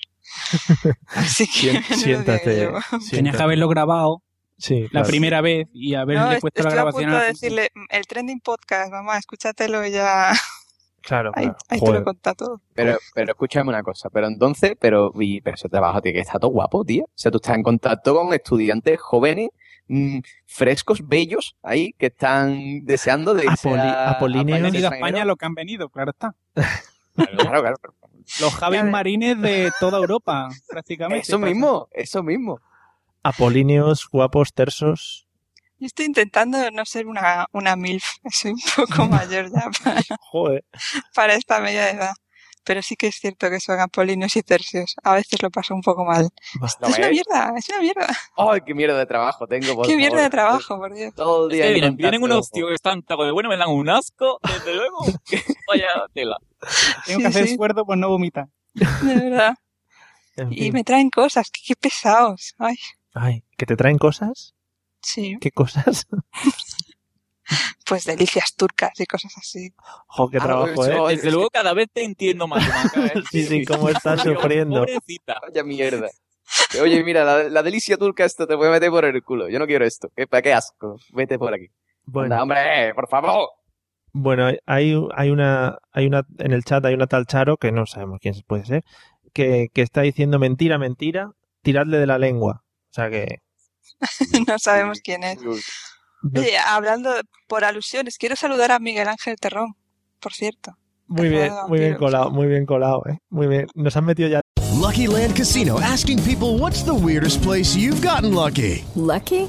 Así que... Siéntate. llevo. Tenías que haberlo grabado Sí, la claro. primera vez y haberle No, est- puesto la estoy a grabación punto a de decirle, "Mm, el trending podcast, mamá, escúchatelo y ya... Claro, Ahí, claro. ahí te lo conta todo. Pero, pero escúchame una cosa, pero entonces, pero, y, pero ese trabajo tiene que estar todo guapo, tío. O sea, tú estás en contacto con estudiantes jóvenes, mm, frescos, bellos, ahí, que están deseando de irse Apoli- a, a Han países venido a España lo que han venido, claro está. Claro, claro. Los Javis. Marines de toda Europa, prácticamente. Eso mismo, eso mismo. Apolíneos, guapos, tersos. Yo estoy intentando no ser una, una MILF, soy un poco mayor ya para, Joder. para esta media edad. Pero sí que es cierto que son apolinos y tercios. A veces lo paso un poco mal. No es una mierda, es una mierda. ¡Ay, qué mierda de trabajo tengo! por Qué mierda de trabajo, por Dios. Todo el Es día que vienen, unos tíos que están taco de bueno, me dan un asco, desde luego. que Vaya tela. Tengo Sí, que hacer sí. esfuerzo por no vomitar. De verdad. En Y me traen cosas, qué, qué pesados. Ay, Ay, ¿que te traen cosas? sí. ¿Qué cosas? Pues delicias turcas y cosas así. Jo, qué Ah, trabajo, eso- ¿eh? Desde luego cada vez te entiendo más. Maca, ¿eh? Sí, sí, cómo estás sufriendo. Pobrecita. Vaya mierda. Oye, mira, la, la delicia turca esto te puede meter por el culo. Yo no quiero esto. ¿Qué, ¿Para qué asco? Vete por aquí. Bueno, Anda, hombre, por favor. bueno, hay, hay una, hay una, en el chat hay una tal Charo, que no sabemos quién puede ser, que, que está diciendo mentira, mentira, tiradle de la lengua. O sea que, no sabemos quién es. Oye, hablando por alusiones, quiero saludar a Miguel Ángel Terrón, por cierto. muy bien, muy bien colado, muy bien colado, ¿eh? Muy bien. Nos han metido ya Lucky Land Casino asking people what's the weirdest place you've gotten lucky? Lucky?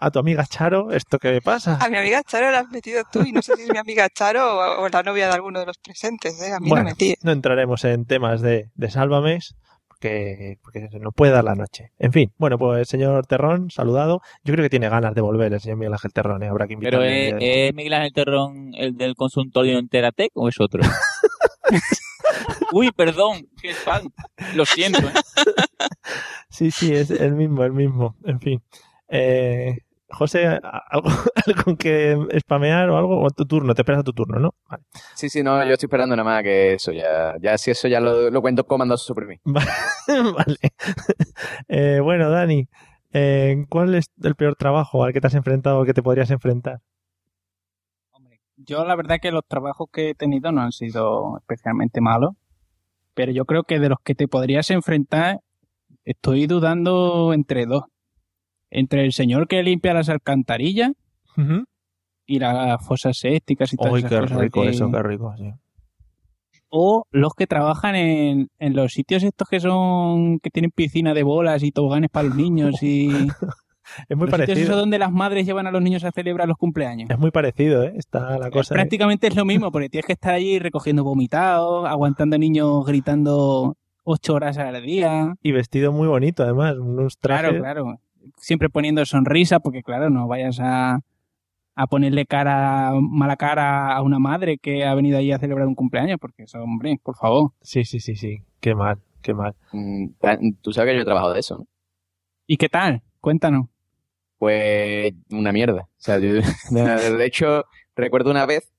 a tu amiga Charo, ¿esto qué me pasa? A mi amiga Charo la has metido tú y no sé si es mi amiga Charo o, o la novia de alguno de los presentes, ¿eh? A mí Bueno, no metí. no entraremos en temas de, de Sálvames, porque, porque se nos puede dar la noche. En fin, bueno, pues señor Terrón, saludado. Yo creo que tiene ganas de volver el señor Miguel Ángel Terrón, ¿eh? habrá que Pero invitarle. ¿es, un día. ¿es Miguel Ángel Terrón el del consultorio en Teratec o es otro? Uy, perdón, qué fan. Lo siento, ¿eh? Sí, sí, es el mismo, el mismo. En fin. Eh, José, ¿algo, ¿algo que spamear o algo? O tu turno, te esperas a tu turno, ¿no? Vale. Sí, sí, no, yo estoy esperando nada más que eso. Ya, ya si eso ya lo, lo cuento comando suprimir. vale. Eh, bueno, Dani, eh, ¿cuál es el peor trabajo al que te has enfrentado o que te podrías enfrentar? Yo la verdad que los trabajos que he tenido no han sido especialmente malos, pero yo creo que de los que te podrías enfrentar estoy dudando entre dos. Entre el señor que limpia las alcantarillas y las fosas sépticas y Uy, esas qué rico que- eso, qué rico, sí. O los que trabajan en, en los sitios estos que son que tienen piscina de bolas y toboganes para los niños y Es muy los parecido. esos donde las madres llevan a los niños a celebrar los cumpleaños. Es muy parecido, ¿eh? Está la cosa. Prácticamente es lo mismo, porque tienes que estar allí recogiendo vomitados, aguantando niños gritando ocho horas al día. Y vestido muy bonito, además. Unos trajes. Claro, claro. Siempre poniendo sonrisa, porque claro, no vayas a, a ponerle cara, mala cara a una madre que ha venido ahí a celebrar un cumpleaños, porque eso, hombre, por favor. Sí, sí, sí, sí. Qué mal, qué mal. Mm, Tú sabes que yo he trabajado de eso, ¿no? ¿Y qué tal? Cuéntanos. Pues una mierda. O sea, yo- de de hecho, recuerdo una vez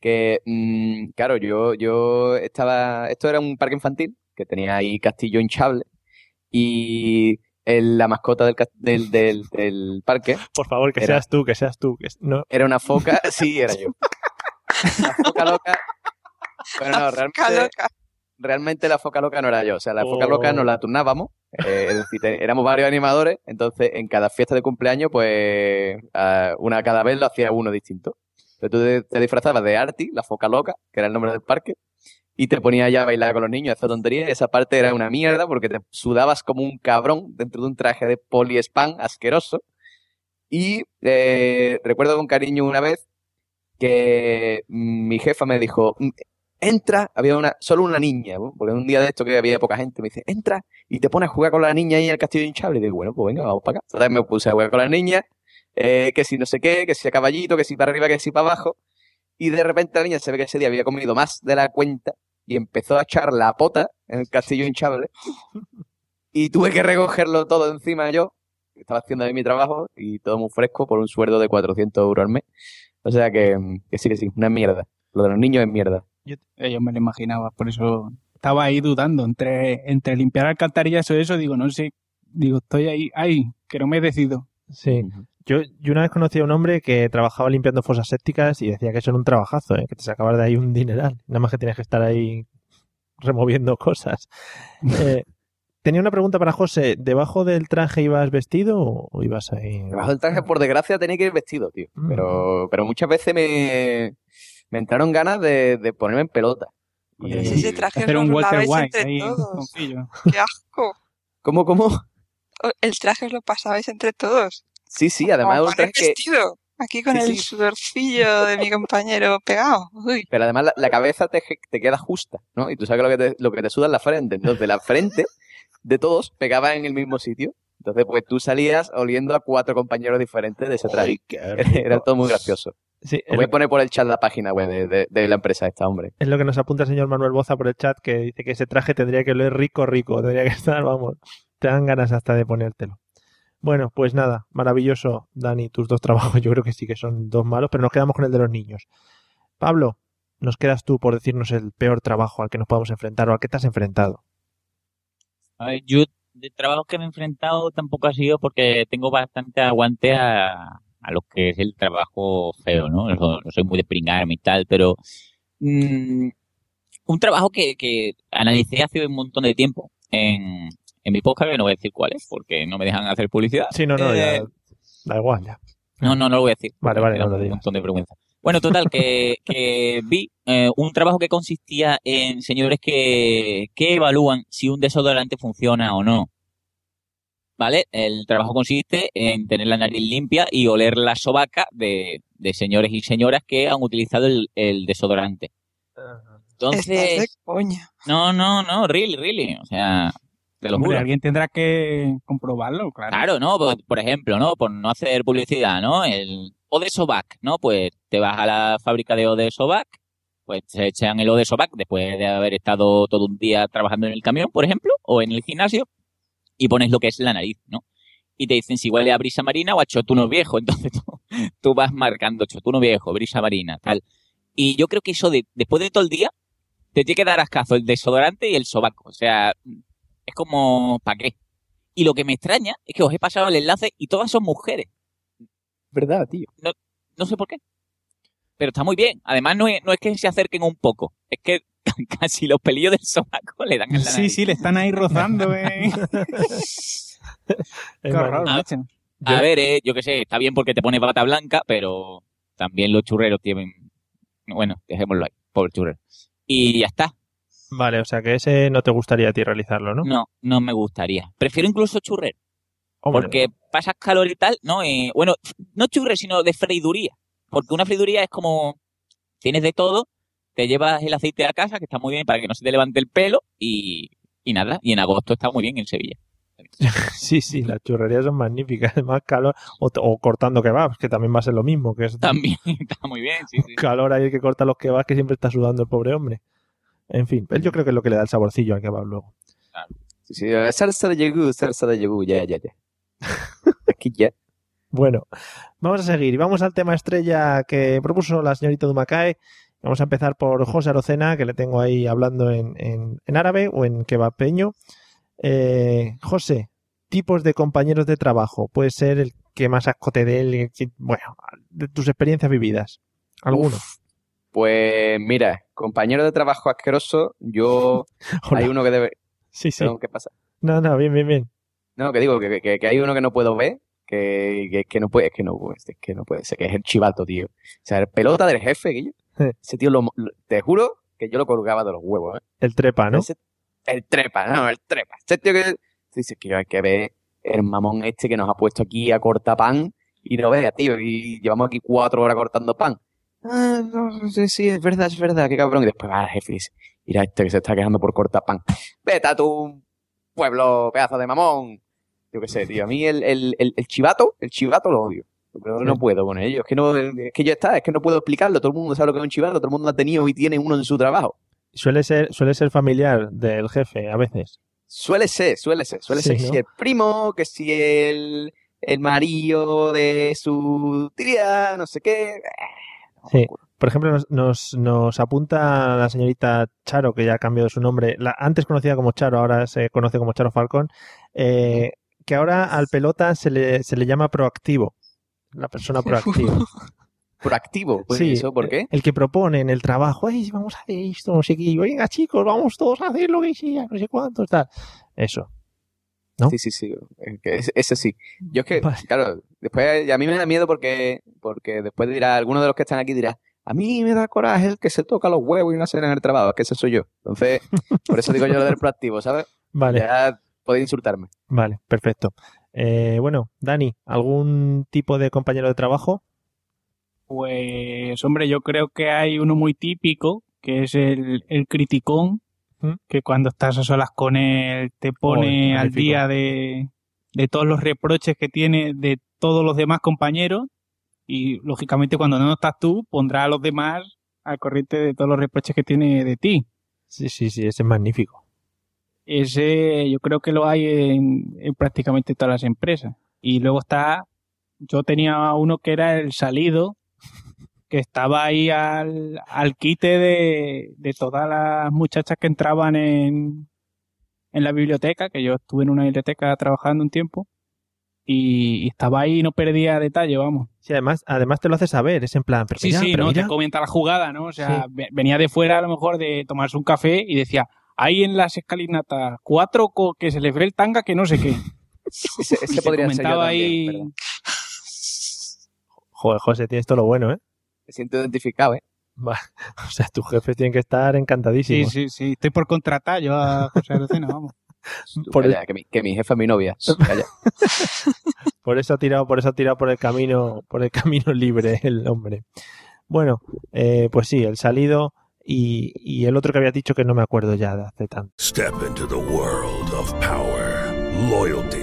que, mm, claro, yo, yo estaba, esto era un parque infantil que tenía ahí castillo hinchable y el- la mascota del, del, del, del parque Por favor, que Era- seas tú, que seas tú. Que, no. era una foca, sí, era yo. La foca loca. Bueno, no, realmente, realmente la foca loca no era yo. O sea, la foca Oh. loca nos la turnábamos. eh, es decir, éramos varios animadores. Entonces, en cada fiesta de cumpleaños, pues, una cada vez lo hacía uno distinto. Entonces, tú te, te disfrazabas de Arti, la foca loca, que era el nombre del parque. Y te ponías ya a bailar con los niños, esa tontería. Esa parte era una mierda porque te sudabas como un cabrón dentro de un traje de poliespan asqueroso. Y eh, recuerdo con cariño una vez que mi jefa me dijo, "Mm, entra, había una, solo una niña, porque un día de esto que había poca gente, me dice, entra y te pones a jugar con la niña ahí en el castillo hinchable. Y digo, bueno, pues venga, vamos para acá. Entonces me puse a jugar con la niña, eh, que si no sé qué, que si a caballito, que si para arriba, que si para abajo. Y de repente la niña se ve que ese día había comido más de la cuenta y empezó a echar la pota en el castillo hinchable. Y tuve que recogerlo todo encima yo, que estaba haciendo ahí mi trabajo, y todo muy fresco por un sueldo de 400 euros al mes. O sea que, que sí, que sí, una mierda. Lo de los niños es mierda. Yo, eh, yo me lo imaginaba, por eso estaba ahí dudando entre, entre limpiar alcantarillas o eso, digo, no sé, digo, estoy ahí, ay, que no me decido. Sí. Yo, yo una vez conocí a un hombre que trabajaba limpiando fosas sépticas y decía que eso era un trabajazo, ¿eh? que te sacabas de ahí un dineral. Nada más que tienes que estar ahí removiendo cosas. Eh, tenía una pregunta para José. ¿Debajo del traje ibas vestido o ibas ahí? Debajo del traje, por desgracia, tenía que ir vestido, tío. Mm. Pero, pero muchas veces me, me entraron ganas de, de ponerme en pelota. Y- ese traje Hacer un Walter White entre ahí, todos. ¡Qué asco! ¿Cómo, cómo? El traje os lo pasabais entre todos. Sí, sí, además un traje para que... vestido. Aquí con Sí, el sí. sudorcillo de mi compañero pegado. Uy. Pero además la, la cabeza te, te queda justa, ¿no? Y tú sabes que lo que te, lo que te suda es la frente. Entonces la frente de todos pegaba en el mismo sitio. Entonces pues tú salías oliendo a cuatro compañeros diferentes de ese traje. Era todo muy gracioso. Sí, Os voy a poner por el chat la página web de, de- de la empresa esta, hombre. Es lo que nos apunta el señor Manuel Boza por el chat, que dice que ese traje tendría que oler rico, rico. Tendría que estar, vamos, te dan ganas hasta de ponértelo. Bueno, pues nada, maravilloso, Dani, tus dos trabajos. Yo creo que sí que son dos malos, pero nos quedamos con el de los niños. Pablo, nos quedas tú por decirnos el peor trabajo al que nos podemos enfrentar o al que te has enfrentado. A ver, yo de trabajos que me he enfrentado tampoco ha sido porque tengo bastante aguante a, a lo que es el trabajo feo, ¿no? No, no soy muy de pringarme y tal, pero mm, un trabajo que, que analicé hace un montón de tiempo en, en mi podcast, que no voy a decir cuál es, porque no me dejan hacer publicidad. Sí, no, no, Eh, ya, da igual, ya. no, no, no lo voy a decir. Vale, vale, no lo un digas. montón de vergüenza. Bueno, total, que, que vi eh, un trabajo que consistía en señores que, que evalúan si un desodorante funciona o no. ¿Vale? El trabajo consiste en tener la nariz limpia y oler la sobaca de, de señores y señoras que han utilizado el, el desodorante. Estás de Entonces, coña. no, no, no, really, really. O sea, te lo Hombre, juro. alguien tendrá que comprobarlo, claro. Claro, ¿no? Por, por ejemplo, ¿no? Por no hacer publicidad, ¿no? El Ode Sobac, ¿no? Pues te vas a la fábrica de Ode Sobac, pues se echan el Ode Sobac después de haber estado todo un día trabajando en el camión, por ejemplo, o en el gimnasio, y pones lo que es la nariz, ¿no? Y te dicen si huele a brisa marina o a chotuno viejo. Entonces tú, tú vas marcando chotuno viejo, brisa marina, tal. Y yo creo que eso de, después de todo el día, te tiene que dar ascazo el desodorante y el sobaco. O sea, es como, ¿para qué? Y lo que me extraña es que os he pasado el enlace y todas son mujeres. ¿Verdad, tío? No, no sé por qué. Pero está muy bien. Además, no es, no es que se acerquen un poco. Es que casi los pelillos del sobaco le dan en la Sí, nariz. sí, le están ahí rozando, eh. Qué horror, a, macho. a ver, eh, yo qué sé, está bien porque te pone bata blanca, pero también los churreros tienen... Bueno, dejémoslo ahí, pobre churrero. Y ya está. Vale, o sea que ese no te gustaría a ti realizarlo, ¿no? No, no me gustaría. Prefiero incluso churrero. Hombre. Porque pasas calor y tal, ¿no? Eh, bueno, no churre, sino de freiduría. Porque una freiduría es como, tienes de todo, te llevas el aceite a casa, que está muy bien para que no se te levante el pelo, y, y nada. Y en agosto está muy bien en Sevilla. Sí, sí, las churrerías son magníficas. Además, calor. O, o cortando kebabs, que también va a ser lo mismo. Que es También está muy bien, sí, sí. calor ahí que corta los kebabs que siempre está sudando el pobre hombre. En fin, pues yo creo que es lo que le da el saborcillo al kebab luego. Sí, sí, salsa de yogur, salsa de yogur, ya, ya, ya. Aquí ya. Bueno, vamos a seguir y vamos al tema estrella que propuso la señorita Dumacae. Vamos a empezar por José Arocena, que le tengo ahí hablando en, en, en árabe o en kebapeño. Eh, José, tipos de compañeros de trabajo. Puede ser el que más asco te dé, el que- bueno, de tus experiencias vividas. ¿Alguno? Pues mira, compañero de trabajo asqueroso, yo... Hay uno que debe... Sí, sí. ¿Qué pasa? No, no, bien, bien, bien. No, que digo, que, que- que hay uno que no puedo ver, que, que, que no puede, es que no, es que no puede ser, que es el chivato, tío. O sea, el pelota del jefe, Guillo. Ese tío, lo, lo- te juro que yo lo colgaba de los huevos, ¿eh? El trepa, ¿no? Ese- el trepa, no, el trepa. Ese tío que dice que hay que ver el mamón este que nos ha puesto aquí a cortar pan y no vea, tío, y llevamos aquí cuatro horas cortando pan. Ah, no, sí, sí, es verdad, es verdad, qué cabrón. Y después va el jefe y dice, mira este que se está quejando por cortar pan. Vete a tu pueblo, pedazo de mamón. Yo qué sé, tío, a mí el, el, el, el chivato, el chivato lo odio. Pero no puedo con ello. Es que no, es que ya está, es que no puedo explicarlo. Todo el mundo sabe lo que es un chivato, todo el mundo ha tenido y tiene uno en su trabajo. Suele ser, suele ser familiar del jefe a veces. Suele ser, suele ser, suele Sí, ser. Que ¿no? si el primo, que si el, el marido de su tía, no sé qué. Sí. Por ejemplo, nos, nos, nos apunta la señorita Charo, que ya ha cambiado su nombre. La, antes conocida como Charo, ahora se conoce como Charo Falcón. eh, que ahora al pelota se le, se le llama proactivo. La persona proactiva. Proactivo, pues Sí, eso, ¿por qué? El que propone en el trabajo, "Ay, vamos a hacer esto, no sé qué, venga chicos, vamos todos a hacer lo que sea, no sé cuánto, tal. Eso. ¿No? Sí, sí, sí. Ese, ese sí. Yo es que, claro, después, a mí me da miedo porque, porque después dirá, alguno de los que están aquí dirá, a mí me da coraje el que se toca los huevos y no hace nada en el trabajo, es que ese soy yo. Entonces, por eso digo yo lo del proactivo, ¿sabes? Vale. Ya podéis insultarme. Vale, perfecto. Eh, bueno, Dani, ¿algún tipo de compañero de trabajo? Pues, hombre, yo creo que hay uno muy típico, que es el, el criticón, que cuando estás a solas con él te pone al día de, de todos los reproches que tiene de todos los demás compañeros y, lógicamente, cuando no estás tú, pondrá a los demás al corriente de todos los reproches que tiene de ti. Sí, sí, sí, ese es magnífico. Ese yo creo que lo hay en, en prácticamente todas las empresas. Y luego está, yo tenía uno que era el salido, que estaba ahí al, al quite de, de todas las muchachas que entraban en, en la biblioteca, que yo estuve en una biblioteca trabajando un tiempo, y, y estaba ahí y no perdía detalle, vamos. Sí, además, además te lo hace saber, es en plan, pero Sí, mira, sí, pero ¿no? mira. Te comenta la jugada, ¿no? O sea, Sí. venía de fuera a lo mejor de tomarse un café y decía, hay en las escalinatas cuatro co- que se les ve el tanga que no sé qué. Ese, ese Y podría ser yo también, ahí-. Joder, José, tienes todo lo bueno, ¿eh? Me siento identificado, ¿eh? Va, O sea, tus jefes tienen que estar Sí, encantadísimos. sí, sí. Estoy por contratar yo a José Arocena, vamos. Por calla, que, mi, que mi jefa es mi novia. Calla. Por eso ha tirado, por eso ha tirado por el camino, por el camino libre el hombre. Bueno, eh, pues sí, el salido y, y el otro que había dicho que no me acuerdo ya de hace tanto. Step into the world of power, loyalty,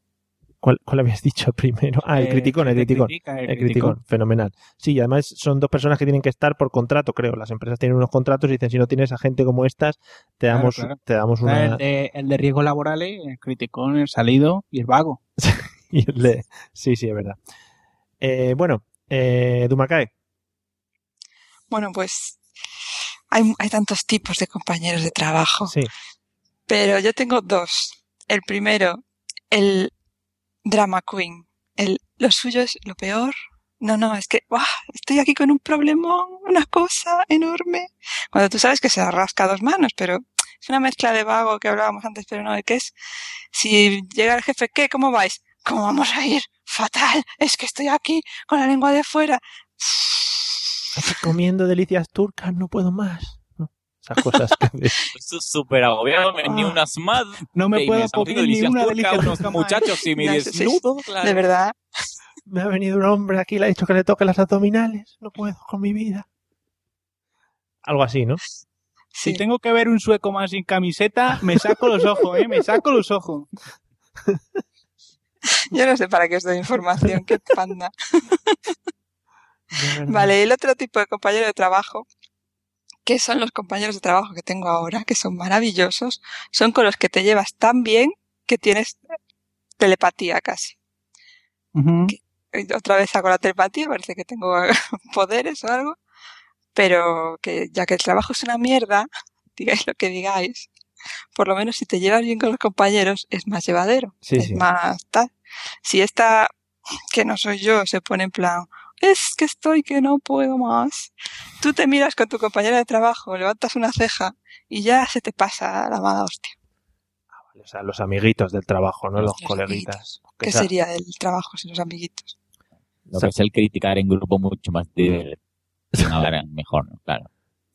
¿Cuál, cuál habías dicho primero? Ah, el Eh, criticón, el criticón. critica, el El criticón, criticón. fenomenal. Sí, y además son dos personas que tienen que estar por contrato, creo. Las empresas tienen unos contratos y dicen, si no tienes a gente como estas, te damos, claro. te damos una... El, de, el de riesgos laborales, el criticón, el salido y el vago. y el de- Sí, sí, es verdad. Eh, bueno, eh, Dumacae. Bueno, pues hay, hay tantos tipos de compañeros de trabajo. Sí. Pero yo tengo dos. El primero, el drama queen. El, lo suyo es lo peor. No, no, es que ¡buah! estoy aquí con un problemón, una cosa enorme. Cuando tú sabes que se rasca dos manos, pero es una mezcla de vago que hablábamos antes, pero no, ¿qué es? Si llega el jefe, ¿qué? ¿Cómo vais? ¿Cómo vamos a ir? Fatal, es que estoy aquí con la lengua de fuera. Comiendo delicias turcas, no puedo más. Esas cosas que Eso es súper agobiado, ni unas más. No me puedo haciendo ni una más. muchachos sí, sí, desnudo, claro. De verdad. Me ha venido un hombre aquí, le ha dicho que le toque las abdominales. No puedo con mi vida. Algo así, ¿no? Si tengo que ver un sueco más sin camiseta, me saco los ojos, ¿eh? Me saco los ojos. Yo no sé para qué os doy información, qué panda. Vale, el otro tipo de compañero de trabajo, que son los compañeros de trabajo que tengo ahora, que son maravillosos, son con los que te llevas tan bien que tienes telepatía casi. Y Otra vez hago la telepatía, parece que tengo poderes o algo, pero que ya que el trabajo es una mierda, digáis lo que digáis, por lo menos si te llevas bien con los compañeros es más llevadero, Sí, es sí. más tal. Si esta, que no soy yo, se pone en plan, es que estoy que no puedo más. Tú te miras con tu compañera de trabajo, levantas una ceja y ya se te pasa la mala hostia. O sea, los amiguitos del trabajo, ¿no? Los, coleguitas. Que ¿Qué sea- sería el trabajo sin los amiguitos? Lo que es el criticar en grupo mucho más divertido. Ahora mejor, ¿no? Claro.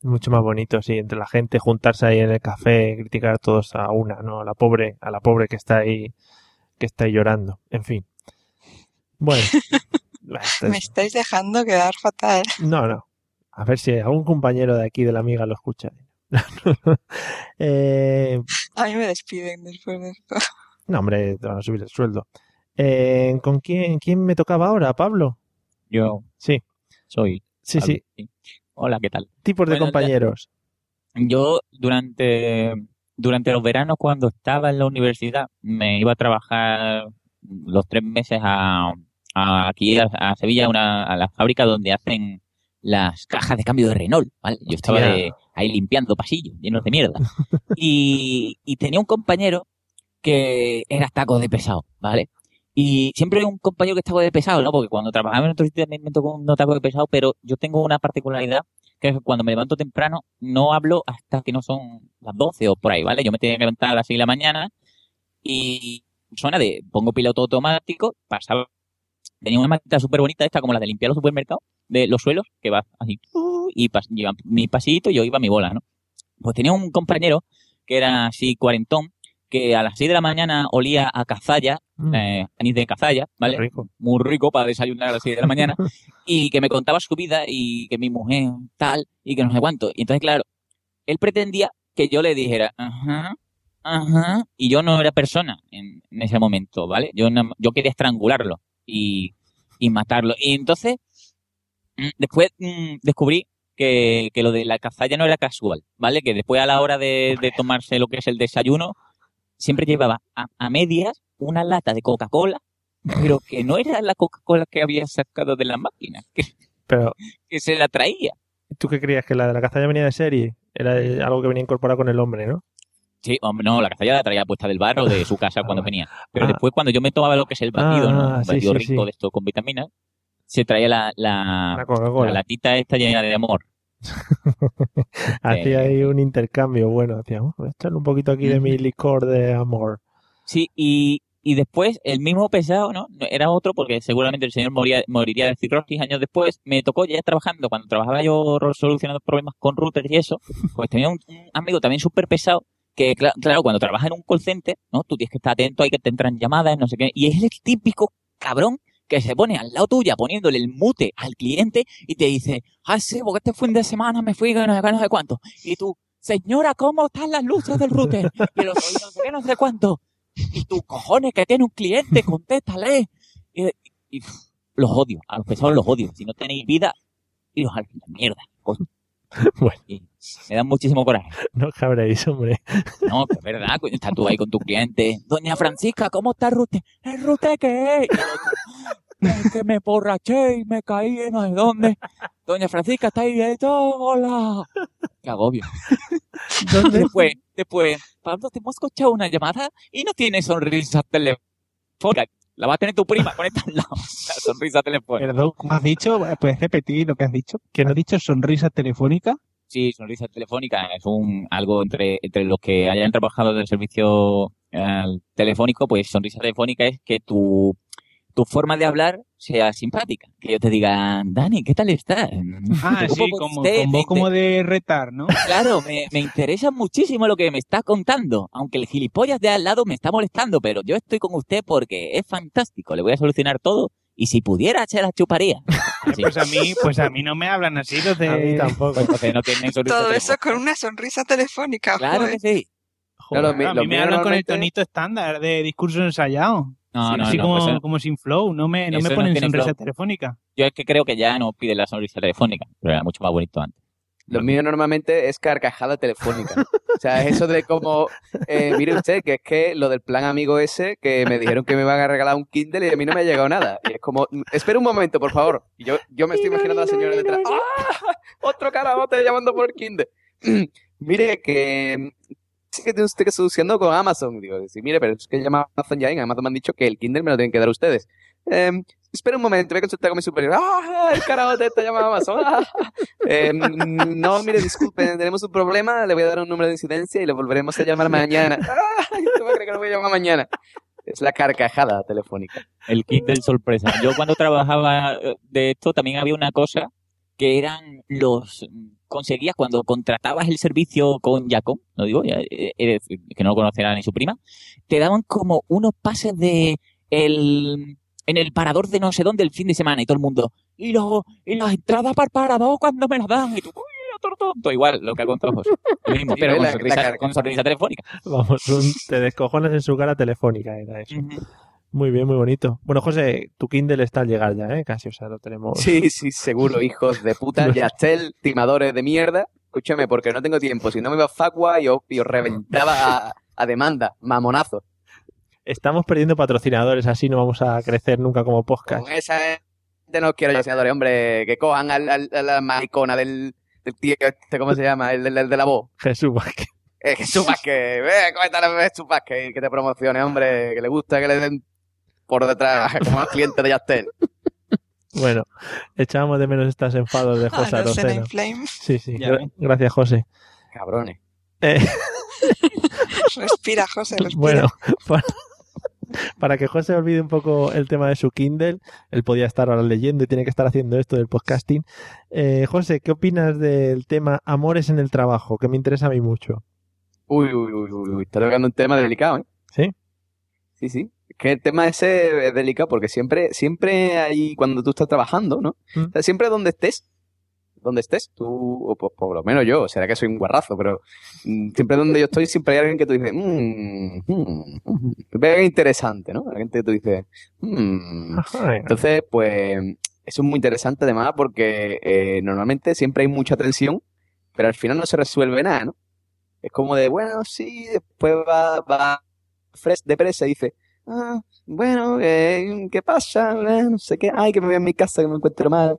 Mucho más bonito, sí, entre la gente, juntarse ahí en el café, criticar todos a una, ¿no? A la pobre, a la pobre que está ahí, que está ahí llorando. En fin. Bueno. Me estáis dejando quedar fatal. No, no. A ver si algún compañero de aquí de la amiga lo escucha. eh, A mí me despiden después de esto. no, hombre, te van a subir el sueldo. Eh, ¿Con quién, quién me tocaba ahora, Pablo? Yo Sí. soy. Sí, Pablo, sí. Hola, ¿qué tal? Tipos de Bueno, compañeros. Yo durante, durante los veranos cuando estaba en la universidad me iba a trabajar los tres meses a, a- aquí a, a Sevilla, una, a la fábrica donde hacen las cajas de cambio de Renault, ¿vale? Yo estaba de- ahí limpiando pasillos llenos de mierda. Y, y tenía un compañero que era taco de pesado, ¿vale? Y siempre un compañero que estaba de pesado, ¿no? Porque cuando trabajaba en otro sitio también me tocó un taco de pesado, pero yo tengo una particularidad que es que cuando me levanto temprano no hablo hasta que no son las 12 o por ahí, ¿vale? Yo me tenía que levantar a las 6 de la mañana y suena de, pongo piloto automático, pasaba, tenía una máquina súper bonita esta como la de limpiar los supermercados, de los suelos, que va así, uh, y pas, lleva mi pasito y yo iba a mi bola, ¿no? Pues tenía un compañero que era así cuarentón, que a las 6 de la mañana olía a cazalla, Mm. eh, anís de cazalla, ¿vale? Rico. Muy rico para desayunar a las 6 de la mañana, y que me contaba su vida y que mi mujer tal, y que no sé cuánto. Y entonces, claro, él pretendía que yo le dijera, ajá, ajá, y yo no era persona en, en ese momento, ¿vale? Yo, no- yo quería estrangularlo y, y matarlo. Y entonces, mm, después mm, descubrí que, que lo de la cazalla no era casual, ¿vale? Que después a la hora de, de tomarse lo que es el desayuno, siempre llevaba a, a medias una lata de Coca-Cola, pero que no era la Coca-Cola que había sacado de la máquina, que, Pero, que se la traía. ¿tú qué creías? ¿Que la de la cazalla venía de serie? Era algo que venía incorporado con el hombre, ¿no? Sí, no, la cazalla la traía puesta del bar o de su casa cuando venía. Pero Ah. después cuando yo me tomaba lo que es el batido, Ah, ¿no? Un batido sí, rico sí. de esto con vitaminas, se traía la, la, La Coca-Cola. la latita esta llena de amor. Hacía ahí un intercambio bueno. Hacía, "Oh, voy a echarle un poquito aquí de mi licor de amor. Sí, y, y después el mismo pesado, ¿no? No, Era otro porque seguramente el señor moría, moriría de cirrosis años después. Me tocó ya trabajando, cuando trabajaba yo solucionando problemas con routers y eso, pues tenía un, un amigo también súper pesado que, cla- claro, cuando trabajas en un call center, ¿no? Tú tienes que estar atento, hay que te entran llamadas, no sé qué. Y es el típico cabrón que se pone al lado tuya poniéndole el mute al cliente y te dice, ah, sí, porque este fin de semana me fui, no sé qué, no sé cuánto. Y tú, señora, ¿cómo están las luces del router? Y "Y no sé qué, no sé cuánto. Y tú, cojones, que tiene un cliente, contéstale. Y, y, los odio, a los pesados los odio. Si no tenéis vida, iros a la mierda. Bueno. Y me dan muchísimo coraje. No cabréis, hombre. No, que es verdad, estás tú ahí con tu cliente. Doña Francisca, ¿cómo está rute? ¿El rute qué es? Y el otro, "Es que me porraché y me caí en no sé dónde. Doña Francisca está ahí hola. Qué agobio. Después, después, Pablo, te hemos escuchado una llamada y no tiene sonrisa telefónica. La va a tener tu prima con. La sonrisa telefónica. Perdón, ¿cómo has dicho? ¿Puedes repetir lo que has dicho? ¿Que no has dicho sonrisa telefónica? Sí, sonrisa telefónica es un algo entre, entre los que hayan trabajado del servicio eh, telefónico, pues sonrisa telefónica es que tu, tu forma de hablar sea simpática. Que yo te diga, Dani, ¿qué tal estás? Ah, sí, como, usted, con me voz como de retar, ¿no? Claro, me, me interesa muchísimo lo que me está contando, aunque el gilipollas de al lado me está molestando, pero yo estoy con usted porque es fantástico, le voy a solucionar todo y si pudiera se la chuparía. Pues a mí, pues a mí no me hablan así los de... A mí tampoco. Pues no tienen Todo telefónica. eso con una sonrisa telefónica. Claro joder. que sí. Claro, a mi- mí lo me mío hablan con el tonito estándar de discurso ensayado. No, Sí, no, así no, como, pues, eh, como sin flow, no me, no me ponen sonrisa flow. telefónica. Yo es que creo que ya no piden la sonrisa telefónica, pero era mucho más bonito antes. Lo mío normalmente es carcajada telefónica. O sea, es eso de como, eh, mire usted, que es que lo del plan amigo ese, que me dijeron que me iban a regalar un Kindle y a mí no me ha llegado nada. Y es como, "Mm, espera un momento, por favor. Y yo, yo me estoy imaginando a la señora detrás. ¡Ah! Otro carabote llamando por el Kindle. mire, que sí que tiene usted que solucionando con Amazon. Digo, sí, mire, pero es que llama Amazon ya en Amazon me han dicho que el Kindle me lo tienen que dar ustedes. Em, espera un momento, voy a consultar con mi superior. ¡Ah! El carabote está llamando a Amazon. ¡Ah! Eh, mm, no, mire, disculpen, tenemos un problema, le voy a dar un número de incidencia y le volveremos a llamar mañana. ¿Tú me crees que lo voy a llamar mañana? Es la carcajada telefónica. El kit del sorpresa. Yo cuando trabajaba eh, de esto también había una cosa que eran los conseguías cuando contratabas el servicio con Yacom, lo digo, ya, eh, eh, que no lo conocerá ni su prima, te daban como unos pases de el en el parador de no sé dónde el fin de semana y todo el mundo y los y las entradas para el parador cuando me las dan y tú uy, otro tonto igual lo que hago con ojos lo mismo Sí, pero con la sonrisa, carga. con sonrisa telefónica Vamos, un te descojonas en su cara telefónica, era eso. Muy bien, muy bonito. Bueno, José, tu Kindle está al llegar ya, ¿eh? Casi, o sea, lo tenemos. Sí, sí, seguro, hijos de puta. Yastel, timadores de mierda. Escúchame, porque no tengo tiempo. Si no me iba a Facua y os, y os reventaba a, a demanda. Mamonazo. Estamos perdiendo patrocinadores, así no vamos a crecer nunca como podcast. Con esa gente no quiero patrocinadores, hombre. Que cojan al, al- a la maricona del, del tío este, ¿cómo se llama? El, del- el de la voz. Jesús Vázquez. Eh, Jesús Vázquez. Eh, coméntale a Jesús Vázquez que te promocione, hombre. Que le gusta que le den por detrás como los clientes de Yastel. Bueno, echábamos de menos estas enfados de José Ah, no sé, Arocena. en Flame. Sí, sí. Ya gra- ven. gracias, José. Cabrones. Eh, Respira, José, respira. bueno, para, para que José olvide un poco el tema de su Kindle, él podía estar ahora leyendo y tiene que estar haciendo esto del podcasting. Eh, José, ¿qué opinas del tema amores en el trabajo? Que me interesa a mí mucho. Uy, uy, uy, uy, uy. Está tocando un tema delicado, ¿eh? ¿Sí? Sí, sí. Es que el tema ese es delicado porque siempre, siempre hay, cuando tú estás trabajando, ¿no? O sea, siempre donde estés, donde estés, tú, o por, por lo menos yo, será que soy un guarrazo, pero mm, siempre donde yo estoy, siempre hay alguien que tú dices, mmm, mm, mm", siempre hay alguien interesante, ¿no? Alguien que tú dices, mmm. Entonces, pues, eso es muy interesante además porque eh, normalmente siempre hay mucha tensión, pero al final no se resuelve nada, ¿no? Es como de, bueno, sí, después va, va Fresh de presa y dice, ah, bueno, eh, ¿qué pasa? Eh, no sé qué, ay, que me voy a mi casa, que me encuentro mal.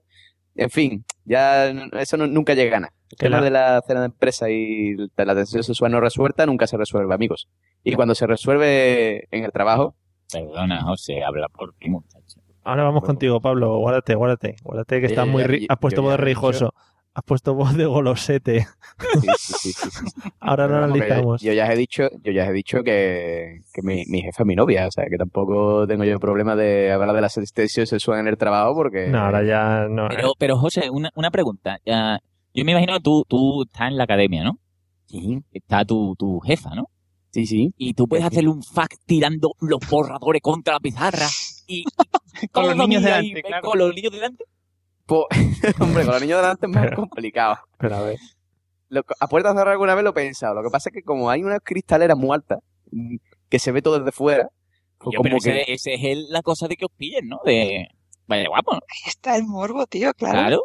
En fin, ya no- eso no- nunca llega a nada. El tema de la cena de empresa y de la tensión sexual no resuelta nunca se resuelve, amigos. Y cuando se resuelve en el trabajo, perdona José habla por ti muchacho Ahora vamos contigo, Pablo. Guárdate, guárdate. Guárdate que Yo estás muy... yo- ri- Has puesto yo he rijoso. Has puesto voz de golosete. sí, sí, sí, sí, sí. Ahora no analizamos. Yo, yo ya he dicho, yo ya he dicho que, que mi, mi jefa es mi novia, o sea, que tampoco tengo yo problema de hablar de la tensión sexual en el trabajo porque... No, ahora ya no. Pero, pero José, una, una pregunta. Ya, yo me imagino que tú, tú estás en la academia, ¿no? Sí. Está tu, tu jefa, ¿no? Sí, sí. Y tú puedes hacerle un fact tirando los borradores contra la pizarra y... y Con los niños delante, ahí, claro. Con los niños delante. Hombre, con los niños delante es más Pero- complicado. Pero a ver. Lo- a puerta cerrada alguna vez lo he pensado. Lo que pasa es que como hay una cristalera muy alta, mm, que se ve todo desde fuera, pues Yo, pero como que... ese, ese es el- la cosa de que os pillen, ¿no? De... Vaya guapo, ¿no? Ahí está el morbo, tío, claro. Claro.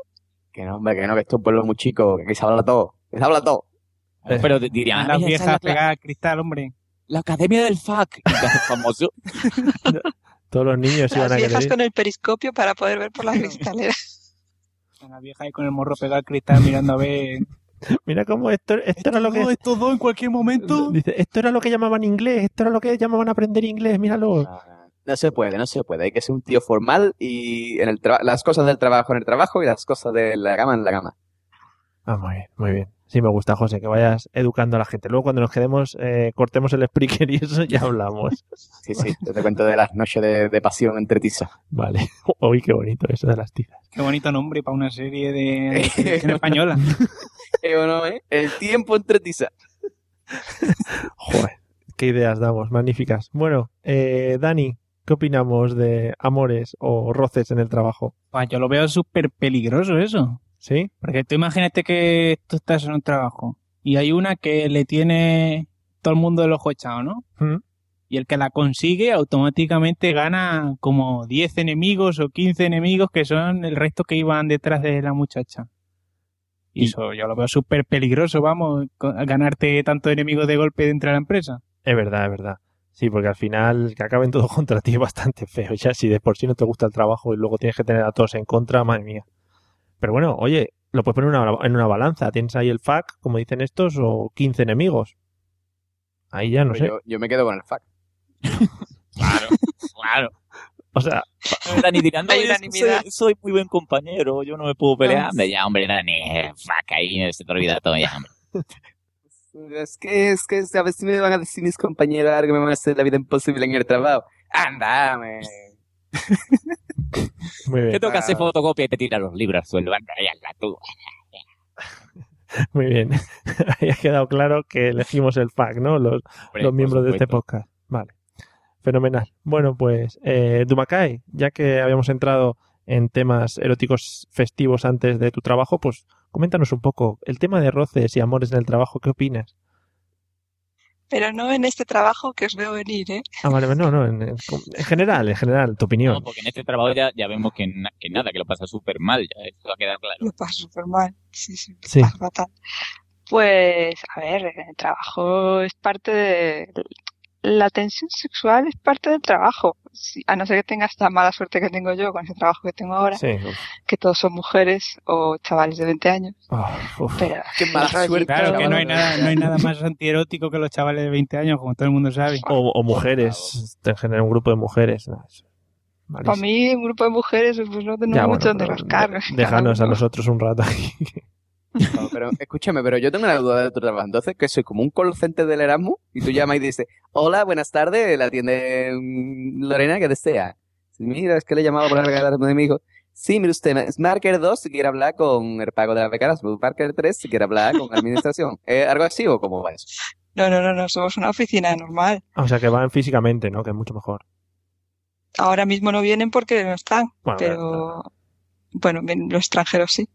Que no, hombre, que no, que esto es un pueblo muy chico, que aquí se habla todo. Que se habla todo. Pero dirían, Las "Oye, esa es viejas pegadas al cristal, hombre. la academia del fac. Famoso. Todos los niños iban Las a querer viejas ir. con el periscopio para poder ver por las cristaleras. Una vieja ahí con el morro pegado al cristal mirando a ver. Mira cómo esto, esto era lo que... estos dos en cualquier momento. Dice, esto era lo que llamaban inglés, esto era lo que llamaban aprender inglés, míralo. No se puede, no se puede. Hay que ser un tío formal y en el traba- las cosas del trabajo en el trabajo y las cosas de la cama en la cama. Ah, muy bien, muy bien. Sí, me gusta, José, que vayas educando a la gente. Luego, cuando nos quedemos, eh, cortemos el Spreaker y eso, ya hablamos. Sí, sí, yo te cuento de las noches de, de pasión entre tizas. Vale. Uy, qué bonito eso de las tizas. Qué bonito nombre para una serie de, de televisión española. Eh, bueno, ¿eh? El tiempo entre tizas. Joder, qué ideas damos, magníficas. Bueno, eh, Dani, ¿qué opinamos de amores o roces en el trabajo? Pues yo lo veo súper peligroso eso. ¿Sí? Porque tú imagínate que tú estás en un trabajo y hay una que le tiene todo el mundo el ojo echado, ¿no? ¿Mm? Y el que la consigue automáticamente gana como 10 enemigos o 15 enemigos que son el resto que iban detrás de la muchacha. Y eso yo lo veo súper peligroso, vamos, ganarte tanto enemigos de golpe dentro de la empresa. Es verdad, es verdad. Sí, porque al final que acaben todo contra ti es bastante feo. Ya si de por sí no te gusta el trabajo y luego tienes que tener a todos en contra, madre mía. Pero bueno, oye, lo puedes poner en una, en una balanza. Tienes ahí el FAC, como dicen estos, o 15 enemigos. Ahí ya no Pero sé. Yo, yo me quedo con el fact. Claro, claro. O sea, Dani tirando, Hay "Oye, es que unanimidad. soy, soy muy buen compañero, yo no me puedo pelear. Hombre, ya, hombre, Dani, eh, fuck, ahí se te olvida todo ya, hombre. Es que, es que, a ver si me van a decir mis compañeros algo que me van a hacer la vida imposible en el trabajo. Andame. muy Te bien, toca hacer fotocopia y te tira los libros al suelo. Anda, ya, la tú. muy bien. Ahí ha quedado claro que elegimos el FAC, ¿no? Los, Hombre, los miembros de este podcast. Vale. Fenomenal. Bueno, pues, eh, Dumacay, ya que habíamos entrado en temas eróticos festivos antes de tu trabajo, pues coméntanos un poco el tema de roces y amores en el trabajo. ¿Qué opinas? Pero no en este trabajo que os veo venir, ¿eh? Ah, vale, no, no, en, en- en general, en general, tu opinión. No, porque en este trabajo ya, ya vemos que, na- que nada, que lo pasa súper mal, ya esto va a quedar claro. Lo paso súper mal. Sí, sí, lo Sí. paso fatal. Pues, a ver, el trabajo es parte de... La tensión sexual es parte del trabajo. Sí, a no ser que tengas esta mala suerte que tengo yo con ese trabajo que tengo ahora, Sí, que todos son mujeres o chavales de 20 años. Uf. Pero Qué mala suerte. Claro que no hay nada, no hay nada más antierótico que los chavales de 20 años, como todo el mundo sabe. O, o mujeres, en general, un grupo de mujeres. no, Para mí, un grupo de mujeres, pues no tengo Ya, mucho bueno, donde pero rascar. déjanos a nosotros un rato aquí. No, pero escúchame, pero yo tengo una duda de tu trabajo. Entonces, que soy como un call center del Erasmus y tú llamas y dices, hola, buenas tardes, la atiende mm, Lorena, que desea? Sí, Mira, es que le he llamado para regalarme de mi hijo. Sí, mire usted, es Marker 2 si quiere hablar con el pago de las becas, Marker 3 si quiere hablar con administración. ¿Eh, ¿Algo así o cómo va eso? No, no, no, no, somos una oficina normal. O sea, que van físicamente, ¿no? Que es mucho mejor. Ahora mismo no vienen porque no están, Bueno, pero bueno, los extranjeros sí.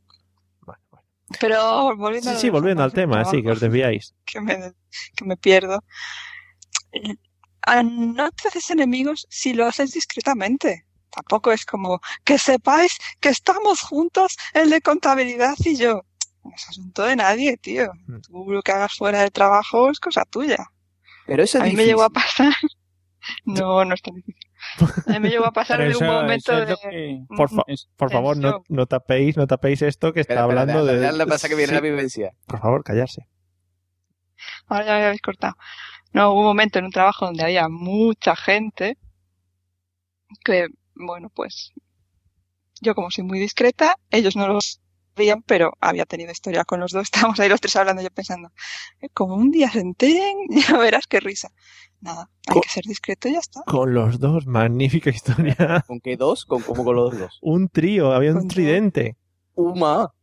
Pero volviendo Sí, sí, volviendo al tema, sí, que os desviáis. que me, que me pierdo. Ah, No te haces enemigos si lo haces discretamente. Tampoco es como que sepáis que estamos juntos el de contabilidad y yo. No es asunto de nadie, tío. Mm. Tú lo que hagas fuera del trabajo es cosa tuya. Pero eso es A mí me llegó a pasar. No, no es tan difícil. A mí me llegó a pasar de un momento de. que- Por, fa- Es- por favor, no, no tapéis, no tapéis esto que está hablando de... déjale pasa que viene Sí, la vivencia. Por favor, callarse. Ahora ya me habéis cortado. No, hubo un momento en un trabajo donde había mucha gente que, bueno, pues yo como soy muy discreta, ellos no lo sabían, pero había tenido historia con los dos. Estábamos ahí los tres hablando, yo pensando, "Eh, como un día se enteren, ya verás qué risa. Nada, hay que ser discreto y ya está. Con los dos, magnífica historia. ¿Con qué dos? ¿Con, ¿Cómo con los dos? un trío, había un tridente. Uma.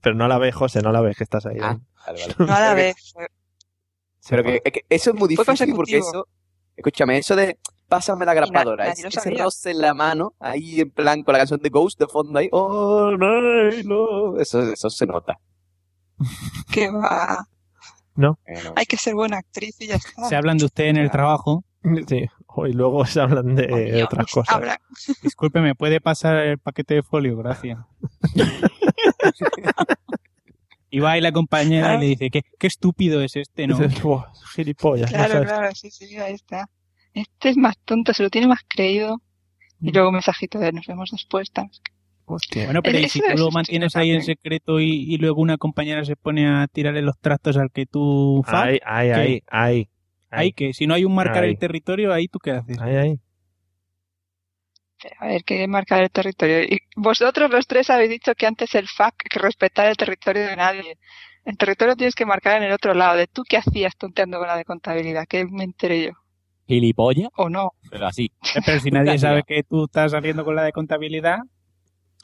Pero no la ves, José, no la ves que estás ahí. Ah, vale, vale. No a la vez. Pero que, es que eso es muy difícil porque eso, escúchame, eso de pásame la grapadora, lo ese roce en la mano, ahí en plan con la canción de Ghost de fondo ahí, oh, no, no, eso, eso se nota. Que va. ¿No? No. Hay que ser buena actriz y ya está. Se hablan de usted en el trabajo. Sí, y luego se hablan de otras cosas. habla- Disculpe, ¿me puede pasar el paquete de folio? Gracias. y va ahí la compañera y le dice, ¿qué, qué estúpido es este, ¿no? Dices, "Buah, gilipollas. no Claro, sabes". claro, sí, sí, ahí está. Este es más tonto, se lo tiene más creído. Y luego un mensajito de nos vemos después. tal. Hostia. Bueno, pero ¿y si tú lo mantienes ahí en secreto y, y luego una compañera se pone a tirarle los trastos al que tú... fa- Ahí, ahí, ¿Qué? ahí, ahí. Ahí que si no hay un marcar el territorio, ahí tú qué haces. Ahí, ahí. A ver, que marcar el territorio. Y vosotros los tres habéis dicho que antes el FAC que respetar el territorio de nadie. El territorio tienes que marcar en el otro lado. ¿De tú qué hacías tonteando con la de contabilidad? Que me enteré yo. ¿Gilipollas? ¿O no? Pero así. Pero si nadie sabe que tú estás saliendo con la de contabilidad.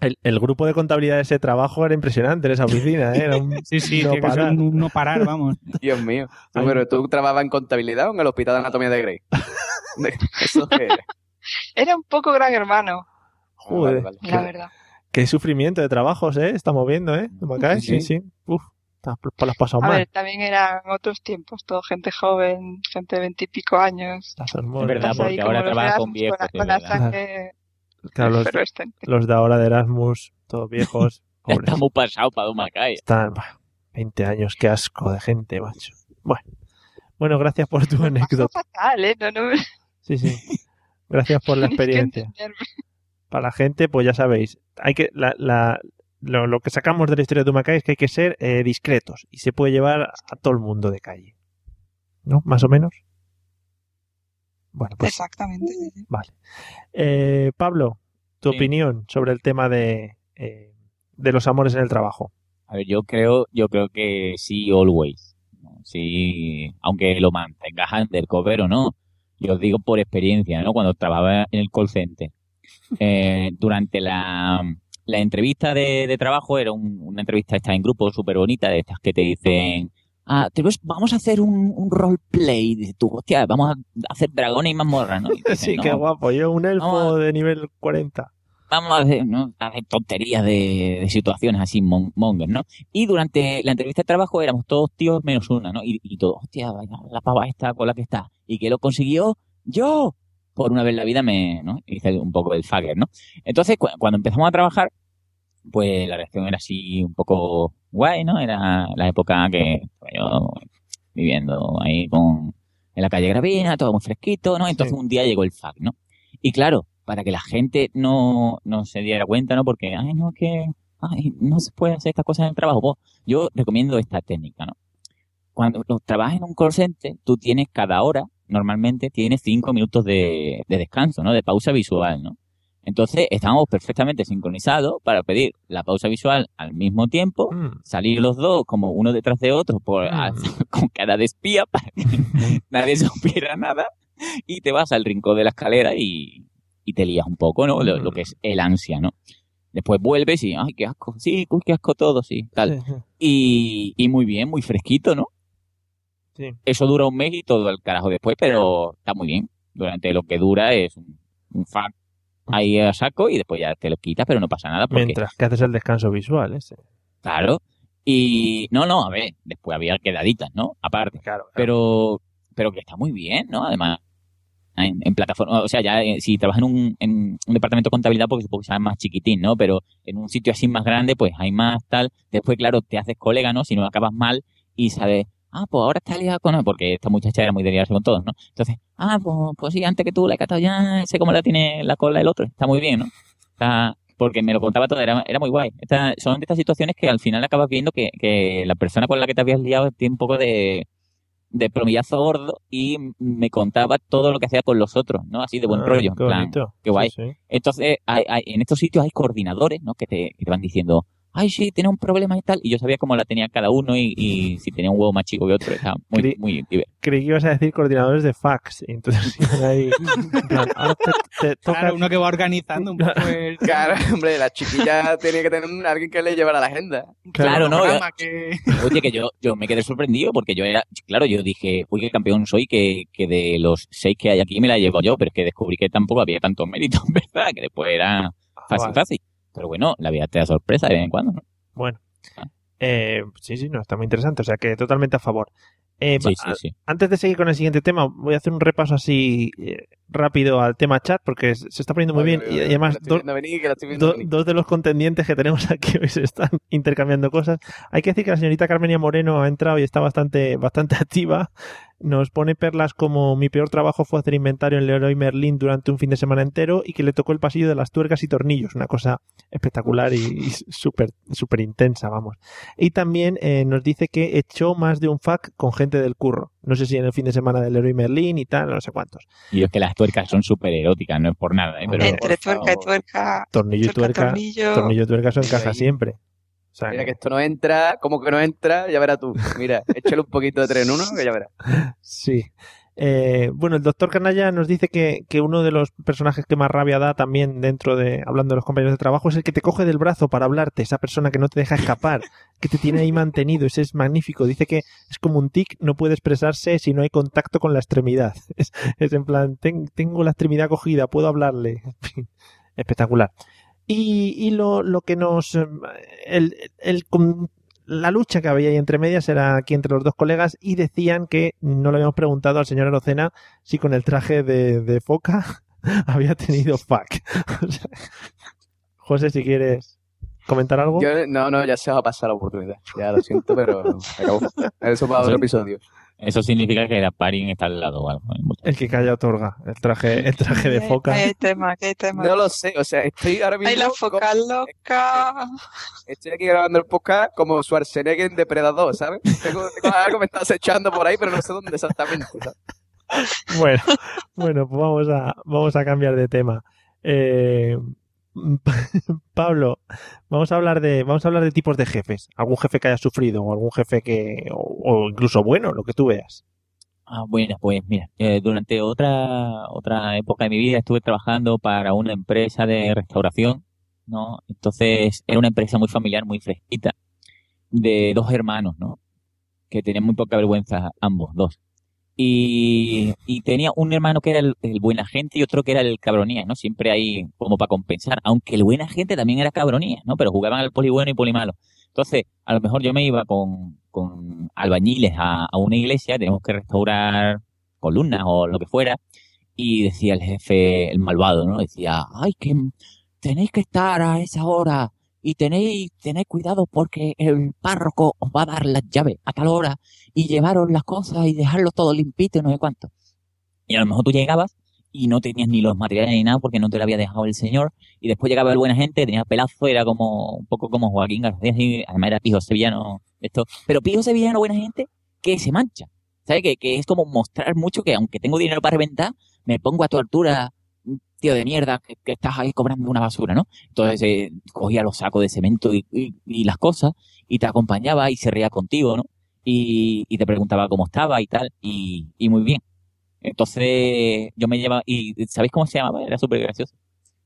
El, el grupo de contabilidad de ese trabajo era impresionante en esa oficina, ¿eh? Era un Sí, sí, no parar. un no parar, vamos. Dios mío. Pero tú trabajabas en contabilidad o en el hospital de anatomía de Grey. Eso qué era. Era un poco gran hermano, Joder, vale, la verdad. qué sufrimiento de trabajos, ¿eh? Estamos viendo, ¿eh? ¿No me caes? Sí, Sí, sí. Uf, te has- pasado A mal. ver, también eran otros tiempos, todo gente joven, gente de veintipico años. Las Es hormonas. verdad, porque ahora los trabaja con viejos. la- con la verdad. sangre Claro, los, los de ahora de Erasmus, todos viejos, está muy pasado para Dumacay. Están, bah, 20 años, qué asco de gente, macho. Bueno, bueno gracias por tu anécdota. Fatal, ¿eh? No, no, Sí, sí. Gracias por la experiencia. Para la gente, pues ya sabéis, hay que la, la- lo, lo que sacamos de la historia de Tumacay es que hay que ser eh, discretos y se puede llevar a todo el mundo de calle. ¿No? Más o menos. Bueno, pues Exactamente. vale. Eh, Pablo, tu Sí. opinión sobre el tema de, eh, de los amores en el trabajo. A ver, yo creo, yo creo que sí, always. Sí, aunque lo mantengas undercover o no. Yo os digo por experiencia, ¿no? Cuando trabajaba en el call center. Eh, durante la, la entrevista de, de trabajo, era un- una entrevista esta en grupo súper bonita, de estas que te dicen, ah, tenemos- vamos a hacer un, un roleplay. Dices tú, hostia, vamos a hacer dragones y mazmorras, ¿no? Y Sí, "No, qué guapo. Yo, un elfo de nivel 40. vamos a hacer, ¿no? a hacer tonterías de, de situaciones así mon- mongers, ¿no? Y durante la entrevista de trabajo éramos todos tíos menos una, ¿no? Y, y todos, hostia, vaya, la pava esta con la que está. ¿Y que lo consiguió? ¡Yo! Por una vez en la vida me, ¿no? Hice un poco el fagger, ¿no? Entonces, cu- cuando empezamos a trabajar, pues la reacción era así un poco guay, ¿no? Era la época que estaba yo viviendo ahí con, en la calle Gravina, todo muy fresquito, ¿no? Entonces un día llegó el fag, ¿no? Y claro, para que la gente no, no se diera cuenta, ¿no? Porque, ay, no, que, ay, no se puede hacer estas cosas en el trabajo. Pues, yo recomiendo esta técnica, ¿no? Cuando trabajas en un call center, tú tienes cada hora, normalmente tienes cinco minutos de, de descanso, ¿no? De pausa visual, ¿no? Entonces, estamos perfectamente sincronizados para pedir la pausa visual al mismo tiempo, Mm. salir los dos como uno detrás de otro por, a- con cara de espía para que nadie supiera nada y te vas al rincón de la escalera y, y te lías un poco, ¿no? Lo, lo que es el ansia, ¿no? Después vuelves y, ay, qué asco, sí, qué asco todo, sí, tal. Y, y muy bien, muy fresquito, ¿no? Sí. Eso dura un mes y todo el carajo después, pero está muy bien. Durante lo que dura es un, un ahí a saco y después ya te lo quitas, pero no pasa nada porque, Mientras que haces el descanso visual ese. claro. Y no, no, a ver, después había quedaditas, ¿no? Aparte. Claro. Pero, pero que está muy bien, ¿no? Además, en, en plataforma, o sea, ya eh, si trabajas en un, en un departamento de contabilidad, porque supongo que será más chiquitín, ¿no? Pero en un sitio así más grande, pues hay más tal. Después, claro, te haces colega, ¿no? Si no acabas mal y sabes, ah, pues ahora está liada con... Porque esta muchacha era muy de liarse con todos, ¿no? Entonces, ah, pues, pues sí, antes que tú la he catado ya, sé cómo la tiene la cola el otro. Está muy bien, ¿no? Está, porque me lo contaba todo, era, era muy guay. Esta- son de estas situaciones que al final acabas viendo que, que la persona con la que te habías liado tiene un poco de, de plomillazo gordo y me contaba todo lo que hacía con los otros, ¿no? Así de buen Ah, rollo, en qué plan, qué guay. Sí, sí. Entonces, hay- hay- en estos sitios hay coordinadores, ¿no? Que te, que te van diciendo, ay, sí, tiene un problema y tal. Y yo sabía cómo la tenía cada uno y, y si tenía un huevo más chico que otro. Estaba muy, Cri- muy divertido. Creí que ibas a decir coordinadores de fax. Y entonces iban ahí. ahora te, te toca. Claro, uno que va organizando un poco el... Claro, hombre, la chiquilla tenía que tener un- alguien que le llevara la agenda. Claro, no. que... Oye, que yo, yo me quedé sorprendido porque yo era, claro, yo dije, uy, qué campeón soy, que, que de los seis que hay aquí me la llevo yo, pero es que descubrí que tampoco había tanto mérito, ¿verdad? Que después era fácil, vale. fácil. Pero bueno, la vida te da sorpresa de vez en cuando, ¿no? Bueno. Eh, sí, sí, no, está muy interesante. O sea que totalmente a favor. Eh, Sí, a- sí, sí. Antes de seguir con el siguiente tema, voy a hacer un repaso así eh, rápido al tema chat porque se está poniendo muy bien. Y además, Que la estoy do- viendo venir, que la estoy viendo do- venir. dos de los contendientes que tenemos aquí hoy se están intercambiando cosas. Hay que decir que la señorita Carmenia Moreno ha entrado y está bastante, bastante activa. Nos pone perlas como mi peor trabajo fue hacer inventario en Leroy Merlin durante un fin de semana entero y que le tocó el pasillo de las tuercas y tornillos. Una cosa espectacular y, y súper súper intensa, vamos. Y también eh, nos dice que echó más de un fac con gente del curro. No sé si en el fin de semana del Leroy Merlin y tal, no sé cuántos. Y es que las tuercas son súper eróticas, no es por nada, ¿eh? pero Entre tuerca y tuerca. Tornillo y tuerca, tornillo. tornillo y tuerca eso encaja Ahí. siempre. Sea, Mira que- esto no entra, como que no entra, ya verás tú. Mira, échale un poquito de 3 en 1 que ya verás. Sí. Eh, bueno, el doctor Canalla nos dice que, que uno de los personajes que más rabia da también dentro de, hablando de los compañeros de trabajo, es el que te coge del brazo para hablarte, esa persona que no te deja escapar, que te tiene ahí mantenido, ese es magnífico. Dice que es como un tic, no puede expresarse si no hay contacto con la extremidad. Es, es en plan, "Ten- tengo la extremidad cogida, puedo hablarle. Espectacular. Y, y lo, lo que nos... eh, El, el, la lucha que había ahí entre medias era aquí entre los dos colegas y decían que no le habíamos preguntado al señor Arocena si con el traje de, de foca había tenido fuck. José, si quieres comentar algo. Yo, no, no, ya se va a pasar la oportunidad. Ya lo siento, pero se acabó. Eso para otro episodio. Eso significa que la paring está al lado o algo. El que calla otorga. El traje, el traje de foca. Hay tema, hay tema. No lo sé, o sea, estoy ahora mismo. Ay, la foca loca. Estoy aquí grabando el podcast como Schwarzenegger en Depredador, ¿sabes? Tengo, tengo algo que me está acechando por ahí, pero no sé dónde exactamente. ¿sabes? Bueno, bueno, pues vamos a, vamos a cambiar de tema. Eh, Pablo, vamos a hablar de, vamos a hablar de tipos de jefes. Algún jefe que haya sufrido o algún jefe que, o, incluso bueno, lo que tú veas. Ah, bueno, pues mira, eh, durante otra otra época de mi vida estuve trabajando para una empresa de restauración, ¿no? Entonces era una empresa muy familiar, muy fresquita, de dos hermanos, ¿no? Que tenían muy poca vergüenza ambos, dos. Y, tenía un hermano que era el, el buena gente y otro que era el cabronía, ¿no? Siempre ahí como para compensar, aunque el buena gente también era cabronía, ¿no? Pero jugaban al poli bueno y poli malo. Entonces, a lo mejor yo me iba con, con albañiles a, a una iglesia, tenemos que restaurar columnas o lo que fuera, y decía el jefe, el malvado, ¿no? Decía, ay, que tenéis que estar a esa hora y tenéis, tenéis cuidado porque el párroco os va a dar las llaves a tal hora y llevaros las cosas y dejarlo todo limpito y no sé cuánto. Y a lo mejor tú llegabas y no tenías ni los materiales ni nada porque no te lo había dejado el señor. Y después llegaba el buena gente, tenía pelazo, era como un poco como Joaquín García, y además era pijo sevillano, esto. Pero pijo sevillano, buena gente, que se mancha. ¿Sabes? Que, que es como mostrar mucho que aunque tengo dinero para reventar, me pongo a tu altura, tío de mierda, que, estás ahí cobrando una basura, ¿no? Entonces eh, cogía los sacos de cemento y, las cosas y te acompañaba y se reía contigo, ¿no? Y, y te preguntaba cómo estaba y tal, y, y muy bien. Entonces yo me llevaba, y ¿sabéis cómo se llamaba? Era súper gracioso.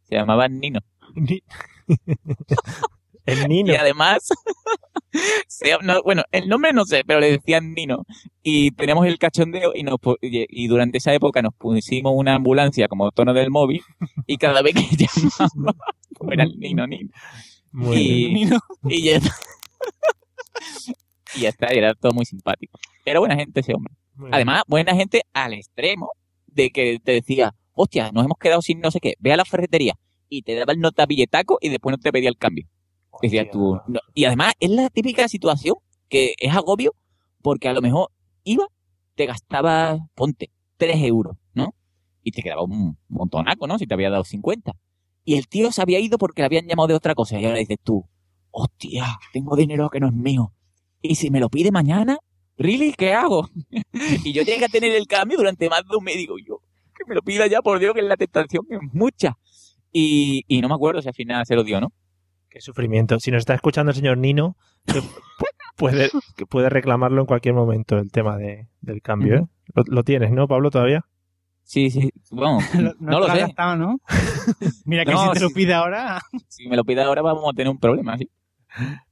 Se llamaba Nino. El Nino. Y además, se- no, bueno, el nombre no sé, pero le decían Nino. Y teníamos el cachondeo y, nos, y durante esa época nos pusimos una ambulancia como tono del móvil y cada vez que llamaba, pues era el Nino, Nino. Muy y, bien. y ya, y ya está, era todo muy simpático. Era buena gente ese hombre. Además, buena gente al extremo de que te decía, hostia, nos hemos quedado sin no sé qué, ve a la ferretería y te daba el nota billetaco y después no te pedía el cambio. Decías tú, no. Y además es la típica situación que es agobio porque a lo mejor iba, te gastaba, ponte, 3 euros, ¿no? Y te quedaba un montonaco, ¿no? Si te había dado 50. Y el tío se había ido porque le habían llamado de otra cosa. Y ahora dices tú, hostia, tengo dinero que no es mío. Y si me lo pide mañana, ¿really? ¿Qué hago? y yo llegué a tener el cambio durante más de un mes. Digo yo, que me lo pida ya, por Dios, que la tentación es mucha. Y, y no me acuerdo si al final se lo dio, ¿no? Qué sufrimiento. Si nos está escuchando el señor Nino, que pu- puede, que puede reclamarlo en cualquier momento el tema de, del cambio. ¿eh? Lo, lo tienes, ¿no, Pablo, todavía? Sí, sí. Bueno, no, No, lo sé. has gastado, ¿no? Mira que No, si te lo pide ahora. Si me lo pide ahora vamos a tener un problema, ¿sí?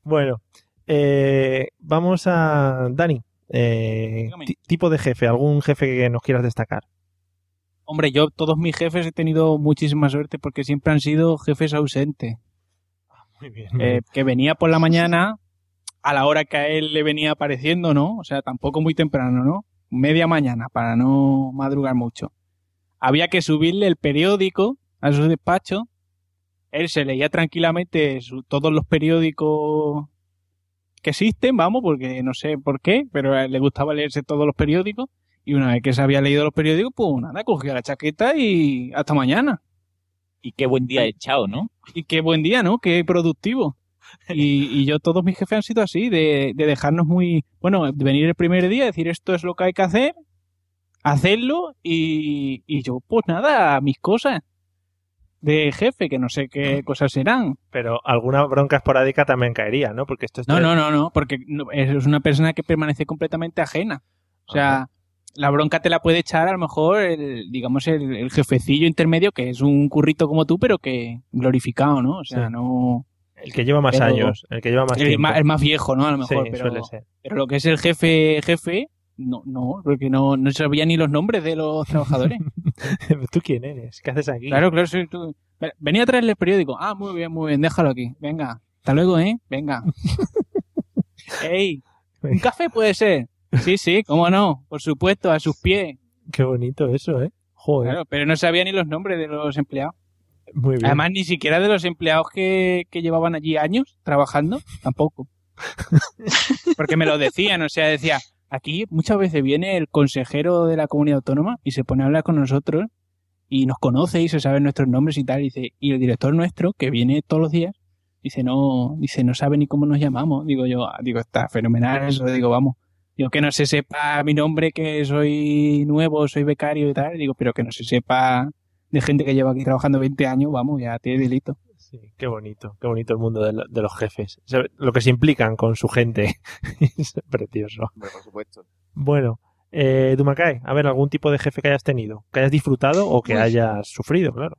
Bueno, eh, vamos a Dani. eh, ti- tipo de jefe, algún jefe que nos quieras destacar. Hombre, yo todos mis jefes he tenido muchísima suerte porque siempre han sido jefes ausentes. Eh, que venía por la mañana a la hora que a él le venía apareciendo, ¿no? O sea, tampoco muy temprano, ¿no? Media mañana para no madrugar mucho. Había que subirle el periódico a su despacho. Él se leía tranquilamente su- todos los periódicos que existen, vamos, porque no sé por qué, pero le gustaba leerse todos los periódicos. Y una vez que se había leído los periódicos, pues nada, cogía la chaqueta y hasta mañana. Y qué buen día echado, ¿no? Y qué buen día, ¿no? Qué productivo. Y, y yo, todos mis jefes han sido así, de, de dejarnos muy. Bueno, de venir el primer día, decir esto es lo que hay que hacer, hacerlo, y, y yo, pues nada, mis cosas de jefe, que no sé qué cosas serán. Pero alguna bronca esporádica también caería, ¿no? Porque esto es No, no, no, no, porque es una persona que permanece completamente ajena. O sea, la bronca te la puede echar a lo mejor el, digamos, el, el jefecillo intermedio, que es un currito como tú, pero que glorificado, ¿no? O sea, Sí. no... El que lleva más Pero- años, el que lleva más el, tiempo. más, el más viejo, ¿no? A lo mejor, Sí, pero, suele ser. pero lo que es el jefe, jefe, no, no, porque no, no sabía ni los nombres de los trabajadores. ¿Tú quién eres? ¿Qué haces aquí? Claro, claro, soy tú. Ven- Venía a traerle el periódico. Ah, muy bien, muy bien, déjalo aquí. Venga, hasta luego, ¿eh? Venga. ¡Ey! ¿Un café puede ser? Sí, sí, cómo no, por supuesto, a sus pies. Qué bonito eso, ¿eh? Joder. Claro, pero no sabía ni los nombres de los empleados. Muy bien. Además, ni siquiera de los empleados que, que llevaban allí años trabajando, tampoco. Porque me lo decían, o sea, decía, aquí muchas veces viene el consejero de la comunidad autónoma y se pone a hablar con nosotros y nos conoce y se sabe nuestros nombres y tal, y dice, y el director nuestro, que viene todos los días, dice, no, dice, no sabe ni cómo nos llamamos. Digo yo, ah, digo, está fenomenal eso, digo, vamos. Digo, que no se sepa mi nombre, que soy nuevo, soy becario y tal, digo, pero que no se sepa de gente que lleva aquí trabajando 20 años, vamos, ya tiene delito. Sí, qué bonito, qué bonito el mundo de, lo- de los jefes. O sea, Lo que se implican con su gente. es precioso. Hombre, por supuesto. Bueno, eh, Dumacay, a ver, algún tipo de jefe que hayas tenido, que hayas disfrutado o que Uy. hayas sufrido, claro.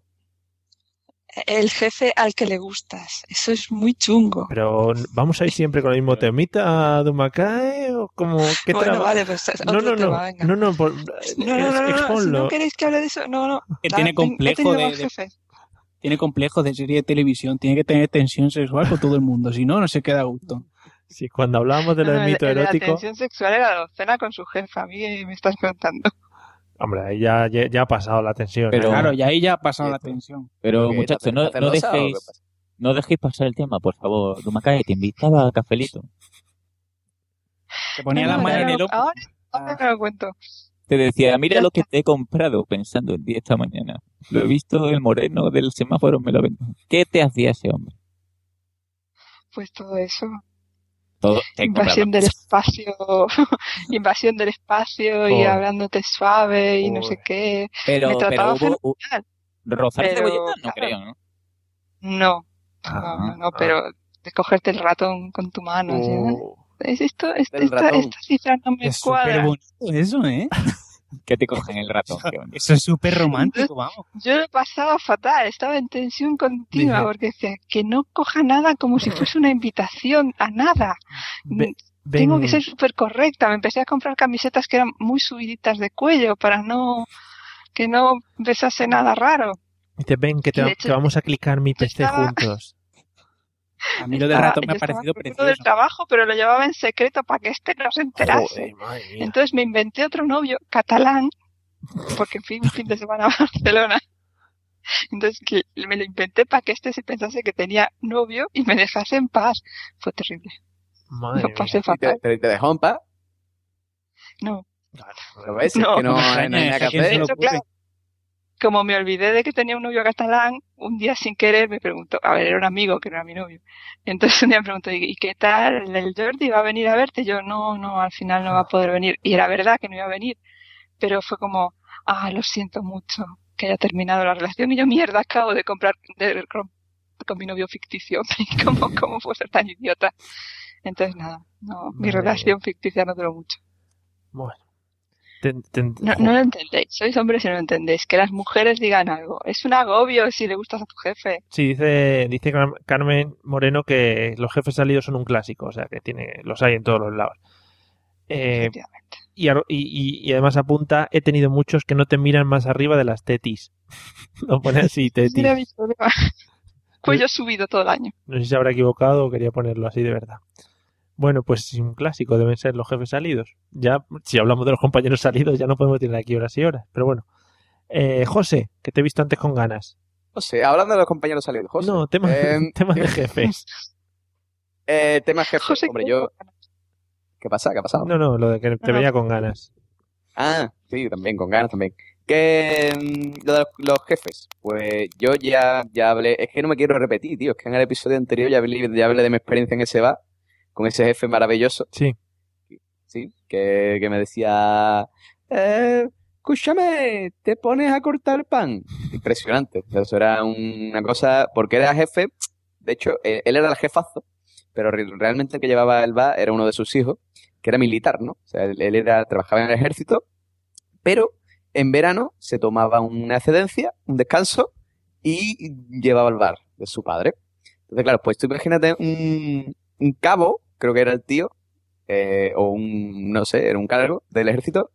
El jefe al que le gustas. Eso es muy chungo. Pero vamos a ir siempre con el mismo temita, Dumacay, o como qué Bueno, traba- vale, pues es No, no, no, no, no, por- No, no, no, no, queréis que hable de eso, no, no. Que tiene complejo de- más de- jefes. Tiene complejos de serie de televisión, tiene que tener tensión sexual con todo el mundo, si no, no se queda a gusto. Sí, cuando hablábamos de lo No, del el- mito el de la erótico, tensión sexual era la docena con su jefa. A mí me estás contando. Hombre, ahí ya, ya, ya ha pasado la tensión. Pero- ¿eh? Claro, y ahí ya ha pasado la tensión. Pero ¿Qué, muchachos, no, dejéis, no dejéis pasar el tema, por favor. Dumacay, te invitaba a cafelito. Te ponía No, las no, manos ya en el hombro. Ahora, ahora me lo cuento. Te decía, mira lo que te he comprado pensando en ti esta mañana. Lo he visto el moreno del semáforo, me lo vendo. ¿Qué te hacía ese hombre? Pues todo eso. Todo, Invasión del espacio. invasión del espacio y Oh. hablándote suave y no sé qué. Pero, me pero trataba hubo u- fenomenal. rozar Pero, cebolleta, no claro. creo, ¿no? No. Ah, no, no, no, pero de cogerte el ratón con tu mano. ¿eh? Oh. Es esto, es- esta, esta cifra no me Es súper cuadra. bonito eso, ¿eh? Que te cogen el ratón. Eso es súper romántico, vamos. Yo lo pasaba fatal, estaba en tensión continua porque decía que no coja nada como si fuese una invitación a nada. Ve- Tengo que ser súper correcta. Me empecé a comprar camisetas que eran muy subiditas de cuello para no que no besase nada raro. Dice, ven, que, te, Y de va- hecho, que vamos a clicar mi PC estaba- juntos. A mí lo del rato me ha parecido uno del precioso. trabajo, pero lo llevaba en secreto para que este no se enterase. Entonces me inventé otro novio catalán, porque fui un fin de semana a Barcelona. Entonces que me lo inventé para que este se pensase que tenía novio y me dejase en paz. Fue terrible. Madre Lo mía. pasé ¿Y te, fatal. te, te dejó en paz? No. ¿Lo ves? Es No. que no, No. Como me olvidé de que tenía un novio catalán, un día sin querer me preguntó, a ver, era un amigo que no era mi novio. Entonces un día me preguntó, ¿y qué tal el Jordi va a venir a verte? Y yo, no, no, al final no va a poder venir. Y era verdad que no iba a venir. Pero fue como, ah, lo siento mucho que haya terminado la relación. Y yo, mierda, acabo de comprar de- con, con mi novio ficticio. ¿Y ¿Cómo, ¿Cómo puedo ser tan idiota? Entonces nada, no, mi relación ficticia no duró mucho. Bueno. No, no lo entendéis, sois hombres y no lo entendéis. Que las mujeres digan algo. Es un agobio si le gustas a tu jefe. Sí, dice, dice Car- Carmen Moreno que los jefes salidos son un clásico, o sea, que tiene, los hay en todos los lados. Eh, y, además apunta, he tenido muchos que no te miran más arriba de las tetis. Lo pone así, tetis. Mira mi problema. Cuello subido todo el año. No sé si se habrá equivocado o quería ponerlo así de verdad. Bueno, pues sí, un clásico deben ser los jefes salidos. Ya, si hablamos de los compañeros salidos, ya no podemos tener aquí horas y horas. Pero bueno. Eh, José, que te he visto antes con ganas. José, hablando de los compañeros salidos, José. No, tema, Em, tema de jefes. eh, tema jefe. José, Hombre, ¿qué- yo... ¿Qué pasa? ¿Qué ha pasado? No, no, lo de que te No. veía con ganas. Ah, sí, también, con ganas también. Que mm, lo de los, los jefes, pues yo ya, ya hablé, es que no me quiero repetir, tío, es que en el episodio anterior ya hablé, ya hablé de mi experiencia en ese bar, con ese jefe maravilloso. Sí. Sí, que, que me decía, eh, escúchame, te pones a cortar pan. Impresionante, eso era un- una cosa, porque era jefe, de hecho, eh, él era el jefazo, pero re- realmente el que llevaba el bar era uno de sus hijos, que era militar, ¿no? O sea, él, él era, trabajaba en el ejército, pero en verano se tomaba una excedencia, un descanso, y llevaba el bar de su padre. Entonces, claro, pues tú imagínate un, un cabo, creo que era el tío, eh, o un, no sé, era un cargo del ejército,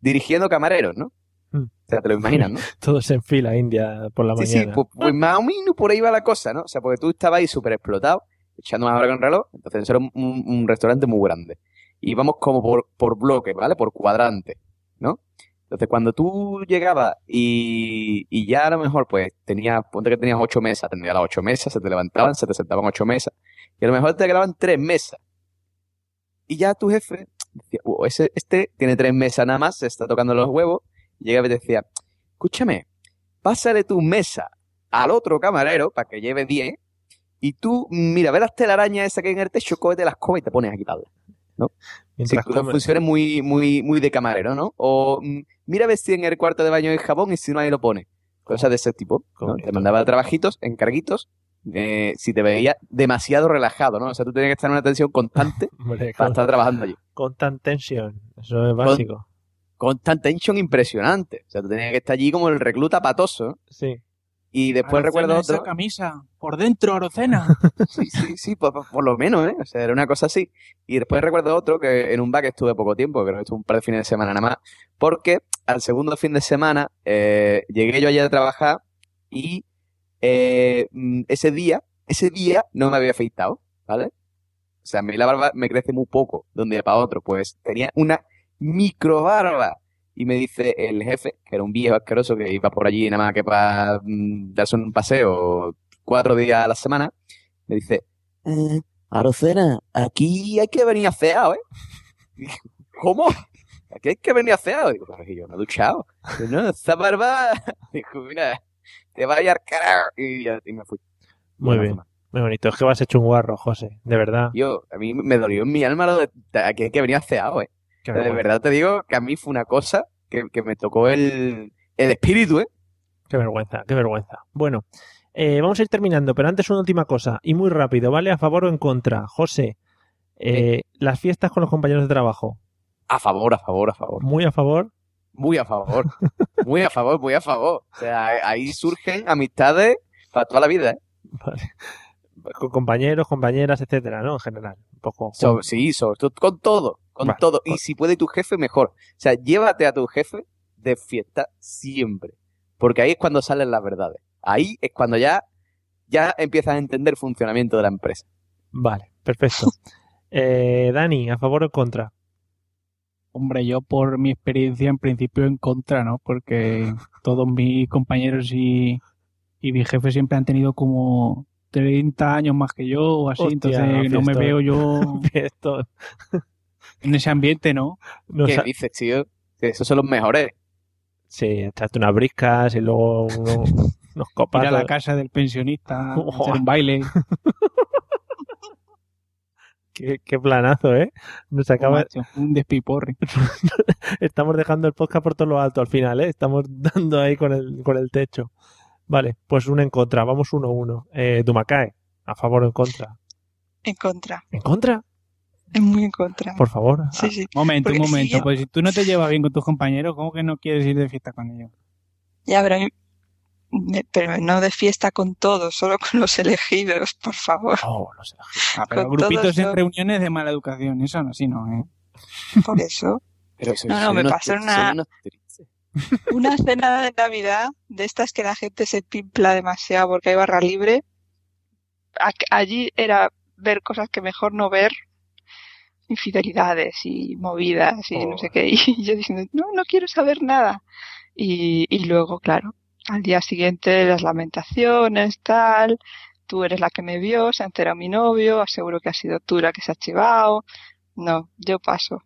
dirigiendo camareros, ¿no? Mm. O sea, te lo imaginas, ¿no? Todos en fila india por la Sí, sí, mañana. pues, pues más o menos por ahí va la cosa, ¿no? O sea, porque tú estabas ahí súper explotado, echando más hora con el reloj, entonces era un, un- un restaurante muy grande. Y íbamos como por, por bloque, ¿vale? Por cuadrante, ¿no? Entonces, cuando tú llegabas y, y ya a lo mejor, pues, tenías, ponte que tenías ocho mesas, tendrías las ocho mesas, se te levantaban, se te sentaban ocho mesas, y a lo mejor te quedaban tres mesas. Y ya tu jefe decía, "Uh, ese, este tiene tres mesas nada más, se está tocando los huevos, y llegaba y te decía, escúchame, pásale tu mesa al otro camarero para que lleve 10 y tú, mira, ve las telarañas esas que hay en el techo, cógete las comas y te pones a quitarlas. ¿no? Mientras Sí, funciones muy, muy, muy de camarero, ¿no? O mm, mira a ver si en el cuarto de baño hay jabón y si no ahí lo pone. Cosas de ese tipo. ¿no? Te mandaba trabajitos, encarguitos, eh, si te veía demasiado relajado, ¿no? O sea, tú tenías que estar en una tensión constante Hombre, para con, estar trabajando allí. constant tension. Eso es básico. Constant tension impresionante. O sea, tú tenías que estar allí como el recluta patoso. ¿no? Sí. Y después Arocena, recuerdo esa otro. camisa. Por dentro, Arocena. Sí, sí, sí, por, por- por lo menos, ¿eh? O sea, era una cosa así. Y después recuerdo otro que en un bar que estuve poco tiempo, creo que estuve un par de fines de semana nada más, porque al segundo fin de semana eh, llegué yo allá a trabajar y eh, mm, ese día, ese día no me había afeitado, ¿vale? O sea, a mí la barba me crece muy poco de un día para otro, pues tenía una micro barba. Y me dice el jefe, que era un viejo asqueroso que iba por allí nada más que para mm, darse un paseo cuatro días a la semana, me dice, eh, Arocena, aquí hay que venir afeado, ¿eh? ¿Cómo? Aquí hay que venir afeado. Digo, pero yo no he duchado. No, esa barba. Digo, mira, te vaya al carajo. Y, ya- y me fui. Muy bien. Muy bonito. Es que vas hecho un guarro, José. De verdad. Yo, a mí me dolió en mi alma lo de, hay que venir afeado, ¿eh? Qué de vergüenza. verdad te digo que a mí fue una cosa que, que me tocó el, el espíritu, ¿eh? Qué vergüenza, qué vergüenza. Bueno, eh, vamos a ir terminando, pero antes una última cosa, y muy rápido, ¿vale? ¿A favor o en contra? José, eh, las fiestas con los compañeros de trabajo, A favor, a favor, a favor. muy a favor. Muy a favor. Muy a favor, muy a favor. O sea, ahí surgen amistades para toda la vida, ¿eh? Vale. Con compañeros, compañeras, etcétera, ¿no? En general. Un poco. So- sí, sobre todo con todo, con Vale. todo. Y si puede tu jefe, mejor. O sea, llévate a tu jefe de fiesta siempre. Porque ahí es cuando salen las verdades. Ahí es cuando ya, ya empiezas a entender el funcionamiento de la empresa. Vale, perfecto. Eh, Dani, ¿a favor o contra? Hombre, yo por mi experiencia en principio en contra, ¿no? Porque todos mis compañeros y, y mi jefe siempre han tenido como 30 años más que yo o así, Hostia, entonces no me veo yo en ese ambiente, ¿no? No ¿Qué dices, tío? Que esos son los mejores. Sí, echarte unas briscas y luego uno- unos Ir a la casa del pensionista, hacer un baile. Qué, qué planazo, ¿eh? Nos acaba... macho, un despiporre. Estamos dejando el podcast por todo lo alto al final, ¿eh? Estamos dando ahí con el, con el techo. Vale, pues uno en contra. Vamos uno a uno. Eh, Dumacae, ¿a favor o en contra? En contra. ¿En contra? Es muy en contra. Por favor. Sí, sí. Momento, un Porque momento. si yo- Pues si tú no te llevas bien con tus compañeros, ¿cómo que no quieres ir de fiesta con ellos? Ya, pero, a mí- me- pero no de fiesta con todos, solo con los elegidos, por favor. Oh, no sé. Ah, pero Con grupitos en reuniones de mala educación, eso no, así no, ¿eh? Por eso. Pero eso No, no, me pasó una- unos. Una cena de Navidad, de estas que la gente se pimpla demasiado porque hay barra libre. Allí era ver cosas que mejor no ver, infidelidades y movidas y no sé qué. Y yo diciendo, no, no quiero saber nada. Y, y luego, claro, al día siguiente las lamentaciones, tal. Tú eres la que me vio, se ha enterado mi novio, aseguro que has sido tú la que se ha chivado. No, yo paso.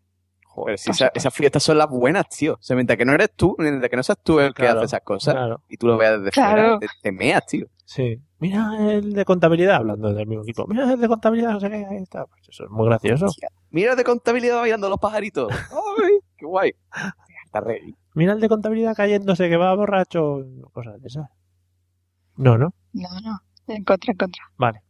Joder, si esa- esas fiestas son las buenas, tío. O sea, mientras que no eres tú, mientras que no seas tú el que hace esas cosas, claro. y tú lo veas desde Claro. fuera, te, te meas, tío. Sí. Mira el de contabilidad, hablando del mismo equipo. Mira el de contabilidad, no sé qué, ahí está. Pues eso es muy gracioso. Mira de contabilidad bailando los pajaritos. ¡Ay, qué guay! Está ready. Mira el de contabilidad cayéndose que va borracho. Cosas de esas. No, ¿no? No, no. En contra, en contra. Vale.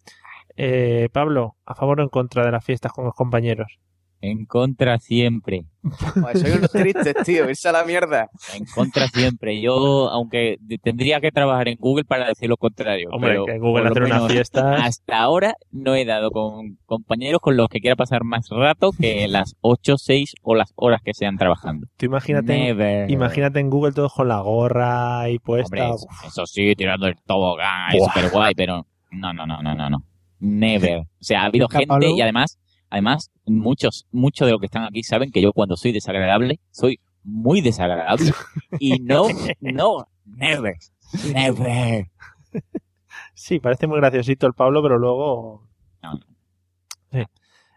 Eh, Pablo, ¿a favor o en contra de las fiestas con los compañeros? En contra siempre. Joder, soy unos tristes, tío. Irse a la mierda. En contra siempre. Yo, aunque tendría que trabajar en Google para decir lo contrario. Hombre, pero que Google hacer una fiesta- Hasta ahora no he dado con compañeros con los que quiera pasar más rato que las 8, 6 o las horas que sean trabajando. Tú imagínate, Never. imagínate en Google todos con la gorra y puesta. Hombre, eso, eso sí, tirando el tobogán, es súper guay, pero no, no, no, no, no, no. Never. O sea, ha habido gente y además, además, muchos, muchos de los que están aquí saben que yo cuando soy desagradable, soy muy desagradable. Y no, no, never, never. Sí, parece muy graciosito el Pablo, pero luego. Sí.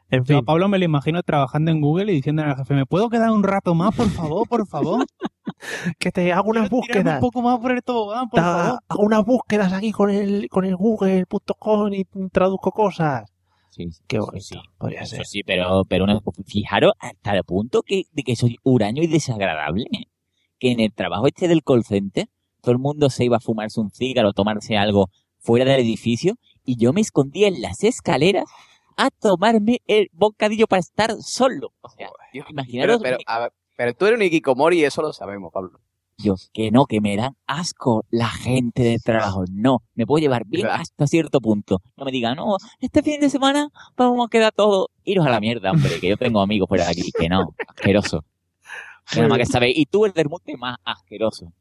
En Yo a fin. Pablo me lo imagino trabajando en Google y diciendo al jefe, ¿me puedo quedar un rato más, por favor, por favor? que te hago unas búsquedas. un poco más por el tobogán, por Ta- favor. hago unas búsquedas aquí con el, con el Google.com y traduzco cosas. Sí, sí, Qué bonito. sí. Podría ser. sí, pero, pero una- fijaros hasta el punto que, de que soy huraño y desagradable. Que en el trabajo este del call center, todo el mundo se iba a fumarse un cigarro o tomarse algo fuera del edificio y yo me escondía en las escaleras a tomarme el bocadillo para estar solo. O sea, Pero, imaginaros pero, a ver, pero tú eres un Ikikomori y eso lo sabemos, Pablo. Yo, que no, que me dan asco la gente de trabajo. No, me puedo llevar bien hasta cierto punto. No me digan, no, este fin de semana vamos a quedar todos. Iros a la mierda, hombre, que yo tengo amigos fuera de aquí. Que no, asqueroso. Que nada más que sabéis. Y tú el del mute más asqueroso.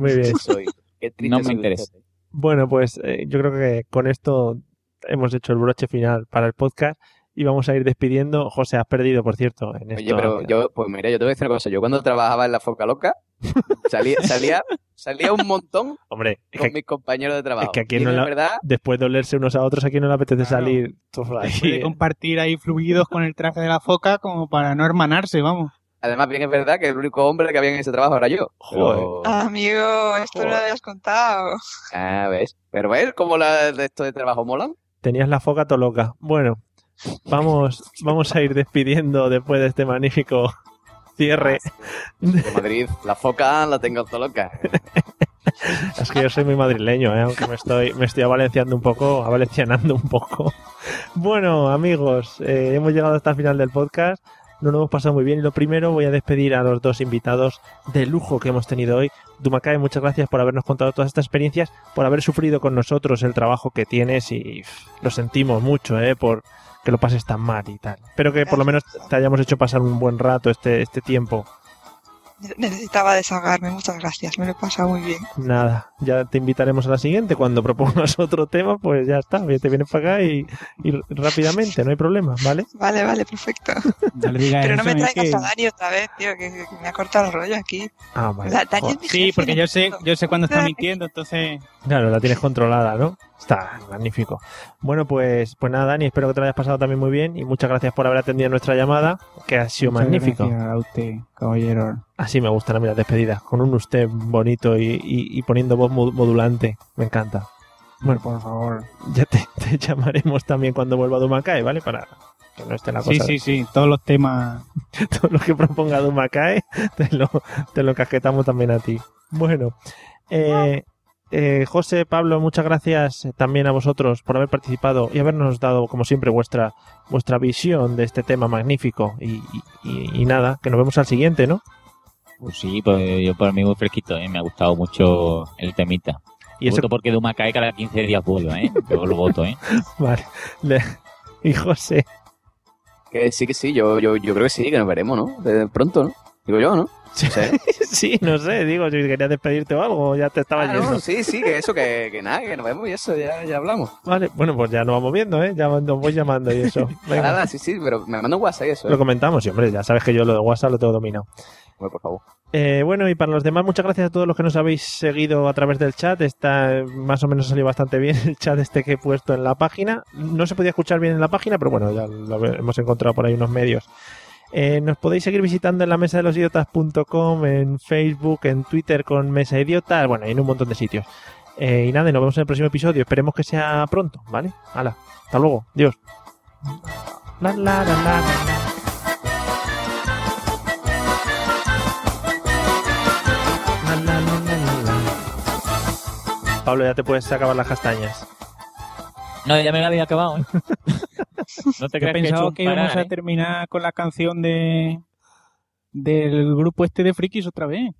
Muy bien. Soy. Qué triste No me interesa. Bueno, pues eh, yo creo que con esto hemos hecho el broche final para el podcast y vamos a ir despidiendo. José, has perdido, por cierto. En Oye, esto. pero yo, pues mira, yo te voy a decir una cosa. Yo cuando trabajaba en la Foca Loca, salía, salía, salía un montón Hombre, es con que, mis compañeros de trabajo. es que aquí no la- verdad, después de olerse unos a otros, aquí no le apetece salir. todos ahí. Puede compartir ahí fluidos con el traje de la foca como para no hermanarse, vamos. además bien es verdad que el único hombre que había en ese trabajo era yo. Pero- Ah, amigo, esto no lo habías contado. Ah, ves. Pero ves cómo la, de esto de trabajo molan. Tenías la foca todo loca. Bueno, vamos, vamos a ir despidiendo después de este magnífico cierre. De Madrid, la foca la tengo todo loca. Es que yo soy muy madrileño, ¿eh? aunque me estoy, me estoy avalenciando un poco, avalencianando un poco. Bueno, amigos, eh, hemos llegado hasta el final del podcast. Nos lo hemos pasado muy bien y lo primero voy a despedir a los dos invitados de lujo que hemos tenido hoy. Dumakae, muchas gracias por habernos contado todas estas experiencias, por haber sufrido con nosotros el trabajo que tienes y lo sentimos mucho, ¿eh? Por que lo pases tan mal y tal. Espero que por lo menos te hayamos hecho pasar un buen rato este, este tiempo. Necesitaba desahogarme, muchas gracias, me lo he pasado muy bien. Nada, ya te invitaremos a la siguiente. Cuando propongas otro tema, pues ya está. Te vienes para acá y, y rápidamente, no hay problema, ¿vale? Vale, vale, perfecto. No le digas Pero no me traigas que- a Dani otra vez, tío, que, que me ha cortado el rollo aquí. Ah, vale. La- Dani es Joder. mi Sí, porque yo sé, yo sé cuándo está mintiendo, entonces... Claro, la tienes controlada, ¿no? Está magnífico. Bueno, pues, pues nada, Dani, espero que te lo hayas pasado también muy bien y muchas gracias por haber atendido nuestra llamada, que ha sido Muchas magnífico. gracias a usted, caballero. Así me gustan a mí las despedidas, con un usted bonito y, y- y poniendo voz mo- modulante. Me encanta. Bueno, por favor. Ya te, te llamaremos también cuando vuelva Dumakae, ¿vale? Para que no esté la Sí, cosa. sí, sí, todos los temas... todo lo que proponga Dumakae, te lo, te lo casquetamos también a ti. Bueno, eh, eh, José, Pablo, muchas gracias eh, también a vosotros por haber participado y habernos dado, como siempre, vuestra, vuestra visión de este tema magnífico. Y- y nada, que nos vemos al siguiente, ¿no? Pues sí, pues yo para mí muy fresquito, ¿eh? me ha gustado mucho el temita. Y eso- Voto porque Duma cae cada 15 días vuelvo, ¿eh? Yo lo voto, ¿eh? Vale. Le- y José, Que sí, que sí, yo, yo, yo creo que sí, que nos veremos, ¿no? De pronto, ¿no? Digo yo, ¿no? No sé. sí, no sé, digo, si querías despedirte o algo, ya te estaba Ah, yendo. no, sí, sí, que eso, que, que nada, que nos vemos y eso, ya, ya hablamos. Vale, bueno, pues ya nos vamos viendo, ¿eh? Ya nos voy llamando y eso. Venga. Nada, sí, sí, pero me manda un WhatsApp y eso, ¿eh? Lo comentamos, y hombre, ya sabes que yo lo de WhatsApp lo tengo dominado. Bueno, por favor. Eh, bueno, y para los demás, muchas gracias a todos los que nos habéis seguido a través del chat. Está más o menos ha salido bastante bien el chat este que he puesto en la página. No se podía escuchar bien en la página, pero bueno, ya lo hemos encontrado por ahí unos medios. Eh, nos podéis seguir visitando en la mesa de los idiotas.com, en Facebook, en Twitter con Mesa Idiotas, bueno, y en un montón de sitios. Eh, y nada, nos vemos en el próximo episodio. Esperemos que sea pronto, ¿vale? Hala, hasta luego. Dios. La, la, la, la, la, la. La, Pablo, ya te puedes acabar las castañas. No, ya me la había acabado. ¿eh? No te Yo creas que que íbamos parar, a ¿eh? terminar con la canción de del grupo este de frikis otra vez.